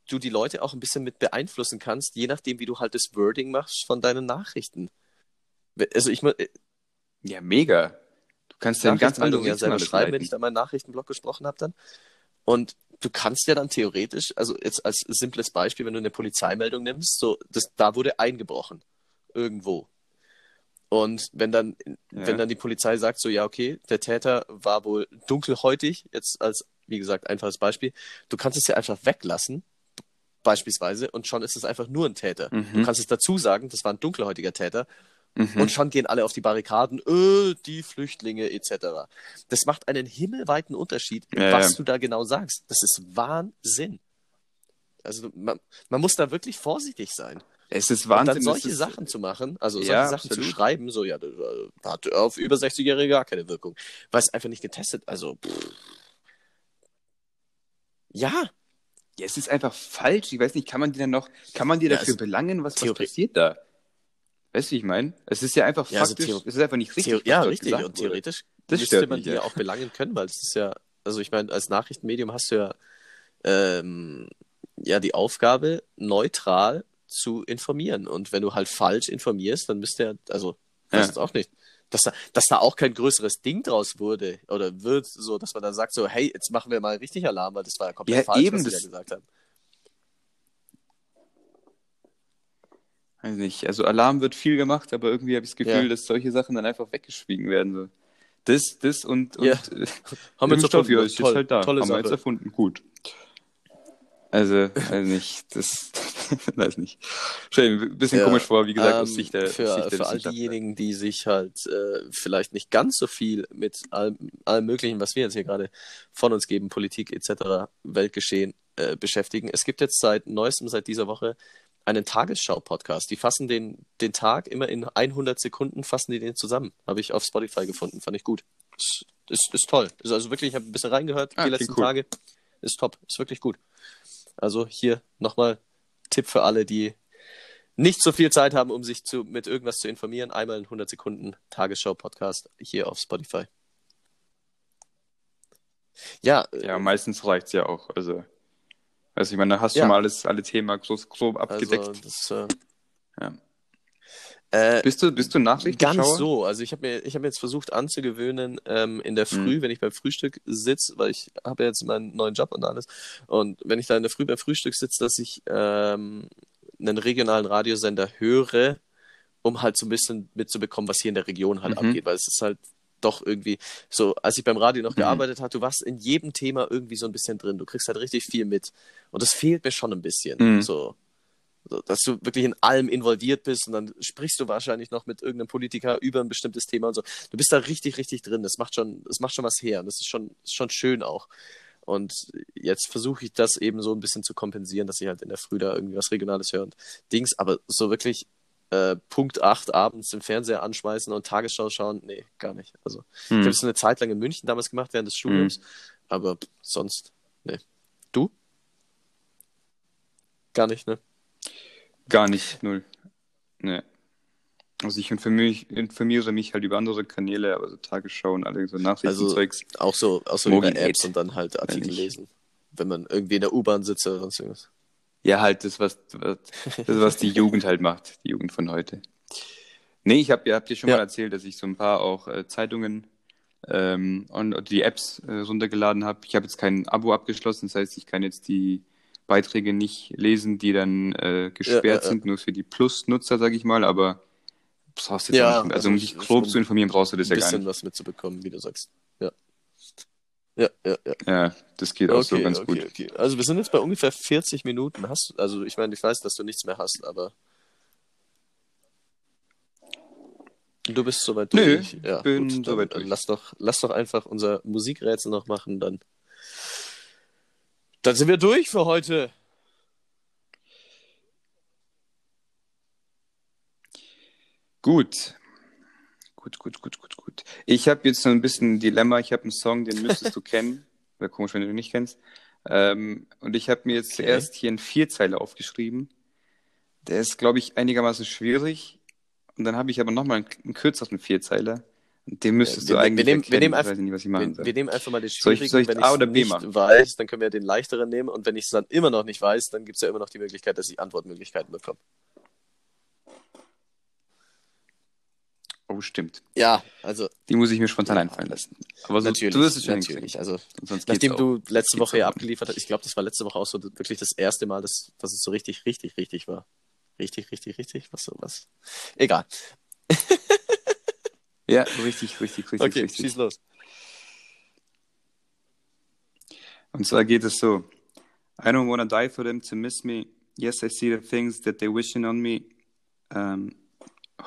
du die Leute auch ein bisschen mit beeinflussen kannst, je nachdem, wie du halt das Wording machst von deinen Nachrichten. Also ich mu- Ja, mega. Du kannst ja ein ganz Nachrichtenmeldungen ja selber schreiben, wenn ich da meinen Nachrichtenblog gesprochen habe dann. Und du kannst ja dann theoretisch, also jetzt als simples Beispiel, wenn du eine Polizeimeldung nimmst, so, das, da wurde eingebrochen. Irgendwo. Und wenn dann, Ja. wenn dann die Polizei sagt, so, ja, okay, der Täter war wohl dunkelhäutig, jetzt als, wie gesagt, einfaches Beispiel, du kannst es ja einfach weglassen, beispielsweise, und schon ist es einfach nur ein Täter. Du Mhm. kannst es dazu sagen, das war ein dunkelhäutiger Täter, Mhm. und schon gehen alle auf die Barrikaden, äh, die Flüchtlinge etc. Das macht einen himmelweiten Unterschied, Ja, was ja. du da genau sagst. Das ist Wahnsinn. Also man, man muss da wirklich vorsichtig sein. es ist Und Wahnsinn. dann solche ist, Sachen zu machen, also solche Ja, Sachen zu absolut. schreiben, so ja, das äh, hat auf über 60-Jährige gar keine Wirkung, weil es einfach nicht getestet, also pff. ja, Ja, es ist einfach falsch. Ich weiß nicht, kann man die dann noch, kann man die Ja, dafür belangen? Was, was passiert da? Weißt du, wie ich meine? Es ist ja einfach Ja, also faktisch, Theo- es ist einfach nicht richtig. Ja richtig und theoretisch Das müsste man mich, die ja. ja auch belangen können, weil es ist ja, also ich meine, als Nachrichtenmedium hast du ja ähm, ja die Aufgabe, neutral zu informieren. Und wenn du halt falsch informierst, dann müsste ja, also, Ja. weiß jetzt auch nicht. Dass da, dass da auch kein größeres Ding draus wurde oder wird, so dass man dann sagt, so, hey, jetzt machen wir mal richtig Alarm, weil das war ja komplett Ja, falsch, eben, was sie das- da gesagt haben. Weiß nicht. Also Alarm wird viel gemacht, aber irgendwie habe ich das Gefühl, Ja. dass solche Sachen dann einfach weggeschwiegen werden. So. Das, das und, und Ja. äh, Haben wir jetzt Impfstoff, erfunden, ja, das ist toll, halt da. tolle Haben wir jetzt Sache. erfunden. Gut. Also, weiß nicht, das weiß nicht. Stell mir ein bisschen Ja, komisch vor, wie gesagt, aus Ähm, Sicht der, aus für, Sicht der für all Wissenschaftler. diejenigen, die sich halt äh, vielleicht nicht ganz so viel mit allem, allem Möglichen, was wir jetzt hier gerade von uns geben, Politik etc., Weltgeschehen äh, beschäftigen. Es gibt jetzt seit neuestem, seit dieser Woche, einen Tagesschau-Podcast. Die fassen den, den Tag immer in 100 Sekunden, fassen die den zusammen. Habe ich auf Spotify gefunden, fand ich gut. Ist, ist, ist toll. Ist also wirklich, ich habe ein bisschen reingehört Ah, die letzten cool. Tage. Ist top, ist wirklich gut. Also hier nochmal Tipp für alle, die nicht so viel Zeit haben, um sich zu, mit irgendwas zu informieren. Einmal in 100 Sekunden Tagesschau-Podcast hier auf Spotify. Ja, äh, Ja, meistens reicht's ja auch. Also, also ich meine, da hast du Ja. mal alles, alle Themen grob, grob abgedeckt. also das, äh, Ja. äh, Bist du, bist du Nachrichtenschauer? Ganz so. Also ich habe mir, ich habe jetzt versucht anzugewöhnen, ähm, in der Früh, Mhm. wenn ich beim Frühstück sitze, weil ich habe ja jetzt meinen neuen Job und alles. Und wenn ich da in der Früh beim Frühstück sitze, dass ich ähm, einen regionalen Radiosender höre, um halt so ein bisschen mitzubekommen, was hier in der Region halt Mhm. abgeht, weil es ist halt doch irgendwie so, als ich beim Radio noch Mhm. gearbeitet habe, du warst in jedem Thema irgendwie so ein bisschen drin. Du kriegst halt richtig viel mit. Und das fehlt mir schon ein bisschen. Mhm. So, dass du wirklich in allem involviert bist und dann sprichst du wahrscheinlich noch mit irgendeinem Politiker über ein bestimmtes Thema und so. Du bist da richtig, richtig drin. Das macht schon, das macht schon was her. Und das ist schon, ist schon schön auch. Und jetzt versuche ich das eben so ein bisschen zu kompensieren, dass ich halt in der Früh da irgendwie was Regionales höre und Dings, aber so wirklich äh, Punkt 8 abends den Fernseher anschmeißen und Tagesschau schauen, nee, gar nicht. Also ich Hm. habe es eine Zeit lang in München damals gemacht während des Studiums, aber pff, sonst, nee. Du? Gar nicht, ne? Gar nicht, null. Nee. Also ich informiere, mich halt über andere Kanäle, aber so Tagesschau und alle so Nachrichtenzeugs. Auch so, auch so über Apps und dann halt Artikel lesen. Wenn man irgendwie in der U-Bahn sitzt oder sonst irgendwas. Ja, halt das, was, das, was die Jugend halt macht, die Jugend von heute. Nee, ich habe ja, hab dir schon Ja. mal erzählt, dass ich so ein paar auch äh, Zeitungen ähm, und, die Apps äh, runtergeladen habe. Ich habe jetzt kein Abo abgeschlossen, das heißt, ich kann jetzt die Beiträge nicht lesen, die dann äh, gesperrt Ja, ja, sind, nur für die Plus-Nutzer, sage ich mal, aber brauchst jetzt Ja, nicht, also also um ich- dich ich- grob zu informieren, brauchst du das Ein ja gar bisschen nicht. was mitzubekommen, wie du sagst. Ja. Ja, ja, ja. Ja, das geht auch so Okay, ganz okay, gut. okay. Also wir sind jetzt bei ungefähr 40 Minuten. Hast also ich meine, ich weiß, dass du nichts mehr hast, aber du bist soweit Nö, durch. Ja, bin gut, soweit durch. Lass doch, lass doch einfach unser Musikrätsel noch machen, dann. Dann sind wir durch für heute. Gut. Gut, gut, gut, gut, Ich habe jetzt so ein bisschen ein Dilemma. Ich habe einen Song, den müsstest du kennen. Wäre komisch, wenn du ihn nicht kennst. Ähm, und ich habe mir jetzt Okay. zuerst hier einen Vierzeiler aufgeschrieben. Der ist, glaube ich, einigermaßen schwierig. Und dann habe ich aber nochmal einen, einen kürzeren Vierzeiler. Den müsstest wir- du wir eigentlich wir nehmen ich einfach- weiß nicht, was ich machen Wir, soll. wir nehmen einfach mal den Soll ich- schwierigen, soll ich wenn A ich oder B nicht machen? weiß, dann können wir den leichteren nehmen und wenn ich es dann immer noch nicht weiß, dann gibt es ja immer noch die Möglichkeit, dass ich Antwortmöglichkeiten bekomme. Oh, stimmt. Ja, also Die muss ich mir spontan Ja. einfallen lassen. Aber so, natürlich, du wirst es natürlich. Also Nachdem du letzte Woche ja abgeliefert hast, ich glaube, das war letzte Woche auch so wirklich das erste Mal, dass, dass es so richtig, richtig, richtig war. Richtig, richtig, richtig, was so was. Egal. Ja, richtig, richtig, richtig. Okay, richtig. schieß los. Und zwar geht es so. I don't wanna die for them to miss me. Yes, I see the things that they're wishing on me. Um,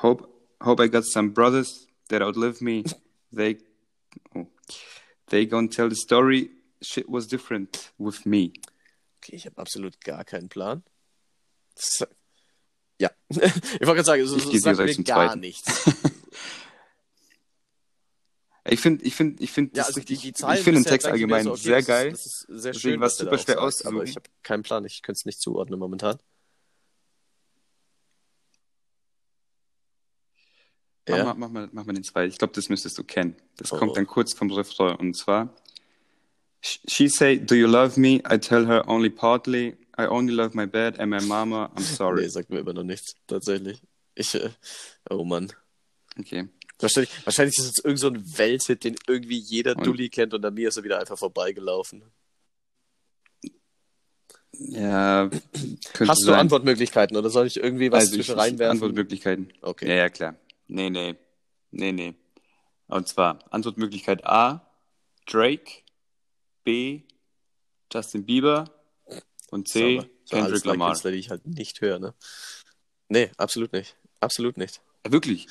hope, hope I got some brothers that outlive me. They, oh, they gonna tell the story. Shit was different with me. Okay, ich habe absolut gar keinen Plan. Das, ja, ich wollte gerade sagen, so, so sagt mir gar zweiten. nichts. Ich finde, ich finde, ich finde Ja, also die, die ich finde den Text allgemein so, okay, sehr das geil. Ist, das ist sehr Deswegen schön, der super schwer aber auszusuchen. ich habe keinen Plan, ich könnte es nicht zuordnen momentan. Ja. mal, mach, mal, mach mal den zweiten. Ich glaube, das müsstest du kennen. Das Oh. kommt dann kurz vom Refrain. Und zwar: She say, Do you love me? I tell her only partly. I only love my bed and my mama. I'm Nee, sorry. sagt mir immer noch nichts, tatsächlich. Ich, äh, oh Mann. Okay. Wahrscheinlich, wahrscheinlich ist es irgend so ein Welthit, den irgendwie jeder Und- Dulli kennt und an mir ist er wieder einfach vorbeigelaufen. Ja, Hast du sein. Antwortmöglichkeiten oder soll ich irgendwie was also zwischen reinwerfen? Antwortmöglichkeiten. Okay. Ja, ja, klar. Nee, nee. Nee, nee. Und zwar Antwortmöglichkeit A, Drake, B, Justin Bieber und C, Sauber. So alles Kendrick drei Lamar. Künstler, die ich halt nicht höre, ne? Nee, absolut nicht. Absolut nicht. Wirklich?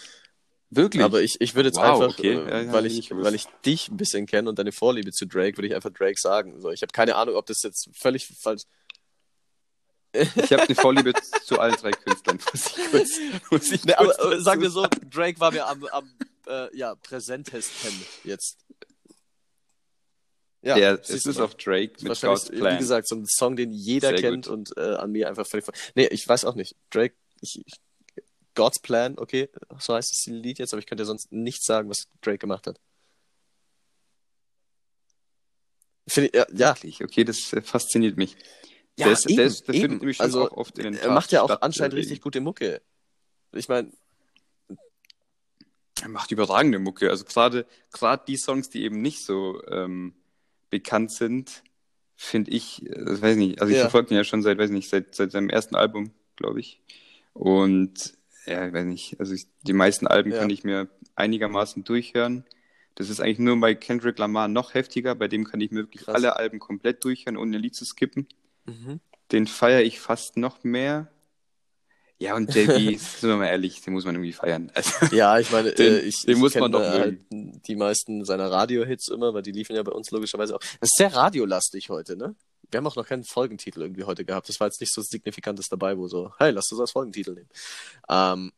Wirklich? Aber ich, ich würde jetzt Wow, einfach, okay. äh, Ja, weil, ich gewusst. weil ich dich ein bisschen kenne und deine Vorliebe zu Drake, würde ich einfach Drake sagen. So, ich habe keine Ahnung, ob das jetzt völlig falsch Ich habe eine Vorliebe zu allen drei Künstlern. Muss ich kurz, muss ich kurz aber dazu sagen wir so, Drake war mir am, am äh, ja, präsentesten jetzt. Ja, ja es ist mal. auch Drake mit God's Plan. wie gesagt, so ein Song, den jeder Sehr kennt gut. und äh, an mir einfach völlig. Nee, ich weiß auch nicht. Drake, ich, ich, God's Plan, okay, so heißt das Lied jetzt, aber ich könnte sonst nicht sagen, was Drake gemacht hat. Finde ich, ja, ja, okay, das äh, fasziniert mich. Ja, der ist, eben, der, ist, der eben. schon also, auch oft in den er macht ja auch anscheinend äh, richtig gute Mucke. Ich meine, Er macht überragende Mucke. Also gerade gerade die Songs, die eben nicht so ähm, bekannt sind, finde ich, äh, weiß nicht, also ich Ja. verfolge ihn ja schon seit, weiß nicht, seit, seit seinem ersten Album, glaube ich. Und ja, ich weiß nicht, also ich, die meisten Alben Ja. kann ich mir einigermaßen durchhören. Das ist eigentlich nur bei Kendrick Lamar noch heftiger, bei dem kann ich mir wirklich Krass. alle Alben komplett durchhören, ohne ein Lied zu skippen. Mhm. Den feiere ich fast noch mehr. Ja, und JB, sind wir mal ehrlich, den muss man irgendwie feiern. Also, Ja, ich meine, Den- äh, ich, den ich muss man doch halt die meisten seiner Radiohits immer, weil die liefen ja bei uns logischerweise auch. Das ist sehr radiolastig heute, ne? Wir haben auch noch keinen Folgentitel irgendwie heute gehabt. Das war jetzt nicht so Signifikantes dabei, wo so, hey, lass uns als Folgentitel nehmen. Ähm,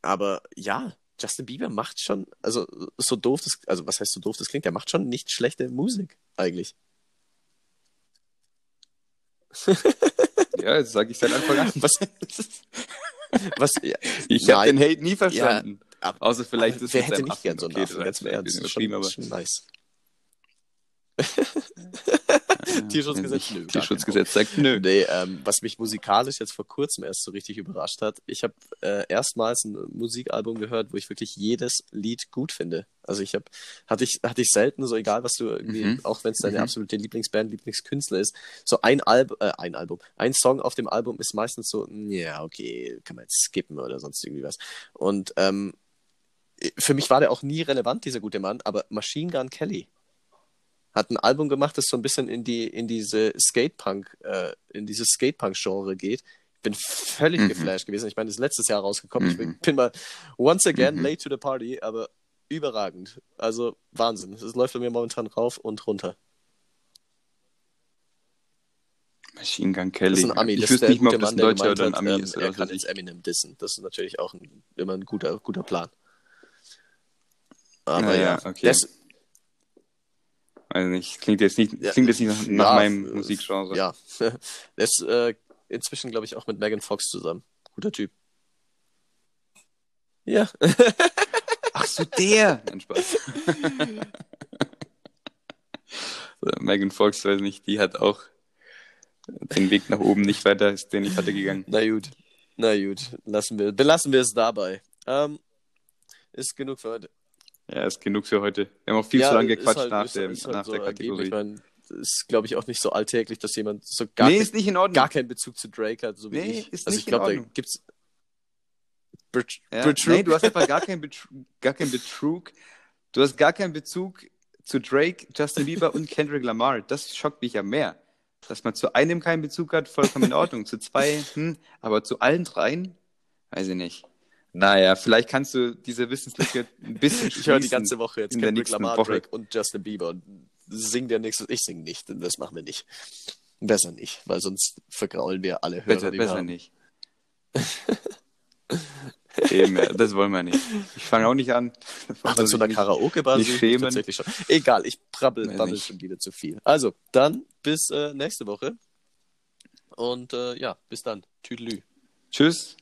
aber ja, Justin Bieber macht schon, also so doof das, also was heißt so doof das klingt, der macht schon nicht schlechte Musik, eigentlich. Ja, das sage ich seit Anfang an. Was, was, ja, Ich habe den Hate nie verstanden. ab- Außer vielleicht aber ist wer hätte nicht gern so einen Okay, Affen, ganz im Ernst. bisschen Das ist schon, übertrieben, schon nice. Tierschutzgesetz? Nö, gar kein Tierschutzgesetz sagt nö. Nee, ähm, was mich musikalisch jetzt vor kurzem erst so richtig überrascht hat, ich habe äh, erstmals ein Musikalbum gehört, wo ich wirklich jedes Lied gut finde. Also ich habe, hatte ich, hatte ich selten, so egal was du irgendwie, Mhm. auch wenn es deine Mhm. absolute Lieblingsband, Lieblingskünstler ist, so ein Album, äh, ein Album, ein Song auf dem Album ist meistens so, ja, okay, kann man jetzt skippen oder sonst irgendwie was. Und ähm, für mich war der auch nie relevant, dieser gute Mann, aber Machine Gun Kelly hat ein Album gemacht, das so ein bisschen in die in diese Skatepunk äh, in dieses Skatepunk Genre geht. Bin völlig Mhm. geflasht gewesen. Ich meine, das ist letztes Jahr rausgekommen. Ich bin, Mhm. bin mal once again Mhm. late to the party, aber überragend. Also Wahnsinn. Es läuft bei mir momentan rauf und runter. Machine Gun Kelly. Das ist ein Ami. Ich das ist wüsste der nicht mal, gute ob das Mann, ein der Deutscher oder ein hat, Ami ähm, ist. er Oder was kann jetzt ich. Eminem dissen. Das ist natürlich auch ein, immer ein guter, guter Plan. Aber Naja, ja, okay. Das, Also nicht, klingt jetzt nicht, Ja, klingt jetzt nicht nach, nach ja, meinem äh, Musikgenre. Ja, der ist äh, inzwischen, glaube ich, auch mit Megan Fox zusammen. Guter Typ. Ja. Ach so, der! Nein, Spaß. so, Megan Fox, weiß nicht, die hat auch den Weg nach oben nicht weiter, ist den nicht weitergegangen. Na gut. Na gut. Lassen wir, belassen wir es dabei. Ähm, ist genug für heute. Ja, ist genug für heute. Wir haben auch viel ja, zu lange gequatscht halt, nach, ist, dem, ist halt nach so der ergeben. Kategorie. Ich meine, ist, glaube ich, auch nicht so alltäglich, dass jemand so gar, nee, kein, ist nicht in Ordnung. gar keinen Bezug zu Drake hat, so wie Nee, ich. ist also nicht ich glaube, in da Ordnung. gibt's. Bet Ja? Betrug. Nee, du hast einfach gar keinen Betrug, gar keinen Betrug. Du hast gar keinen Bezug zu Drake, Justin Bieber und Kendrick Lamar. Das schockt mich ja mehr. Dass man zu einem keinen Bezug hat, vollkommen in Ordnung. zu zwei, hm, aber zu allen dreien, weiß ich nicht. Naja, vielleicht kannst du diese Wissenslücke ein bisschen Ich höre die schließen ganze Woche jetzt in der Kendrick nächsten Lamar, Woche. Drake und Justin Bieber und sing der nächste. Ich sing nicht, denn das machen wir nicht. Besser nicht, weil sonst vergraulen wir alle Hörer. Besser, die wir besser haben. nicht. Eben, ja, das wollen wir nicht. Ich fange auch nicht an. Aber zu einer nicht- Karaoke-Basis nicht schämen. tatsächlich schon. Egal, ich babbel nicht. schon wieder zu viel. Also, dann bis äh, nächste Woche. Und äh, ja, bis dann. Tüdelü. Tschüss.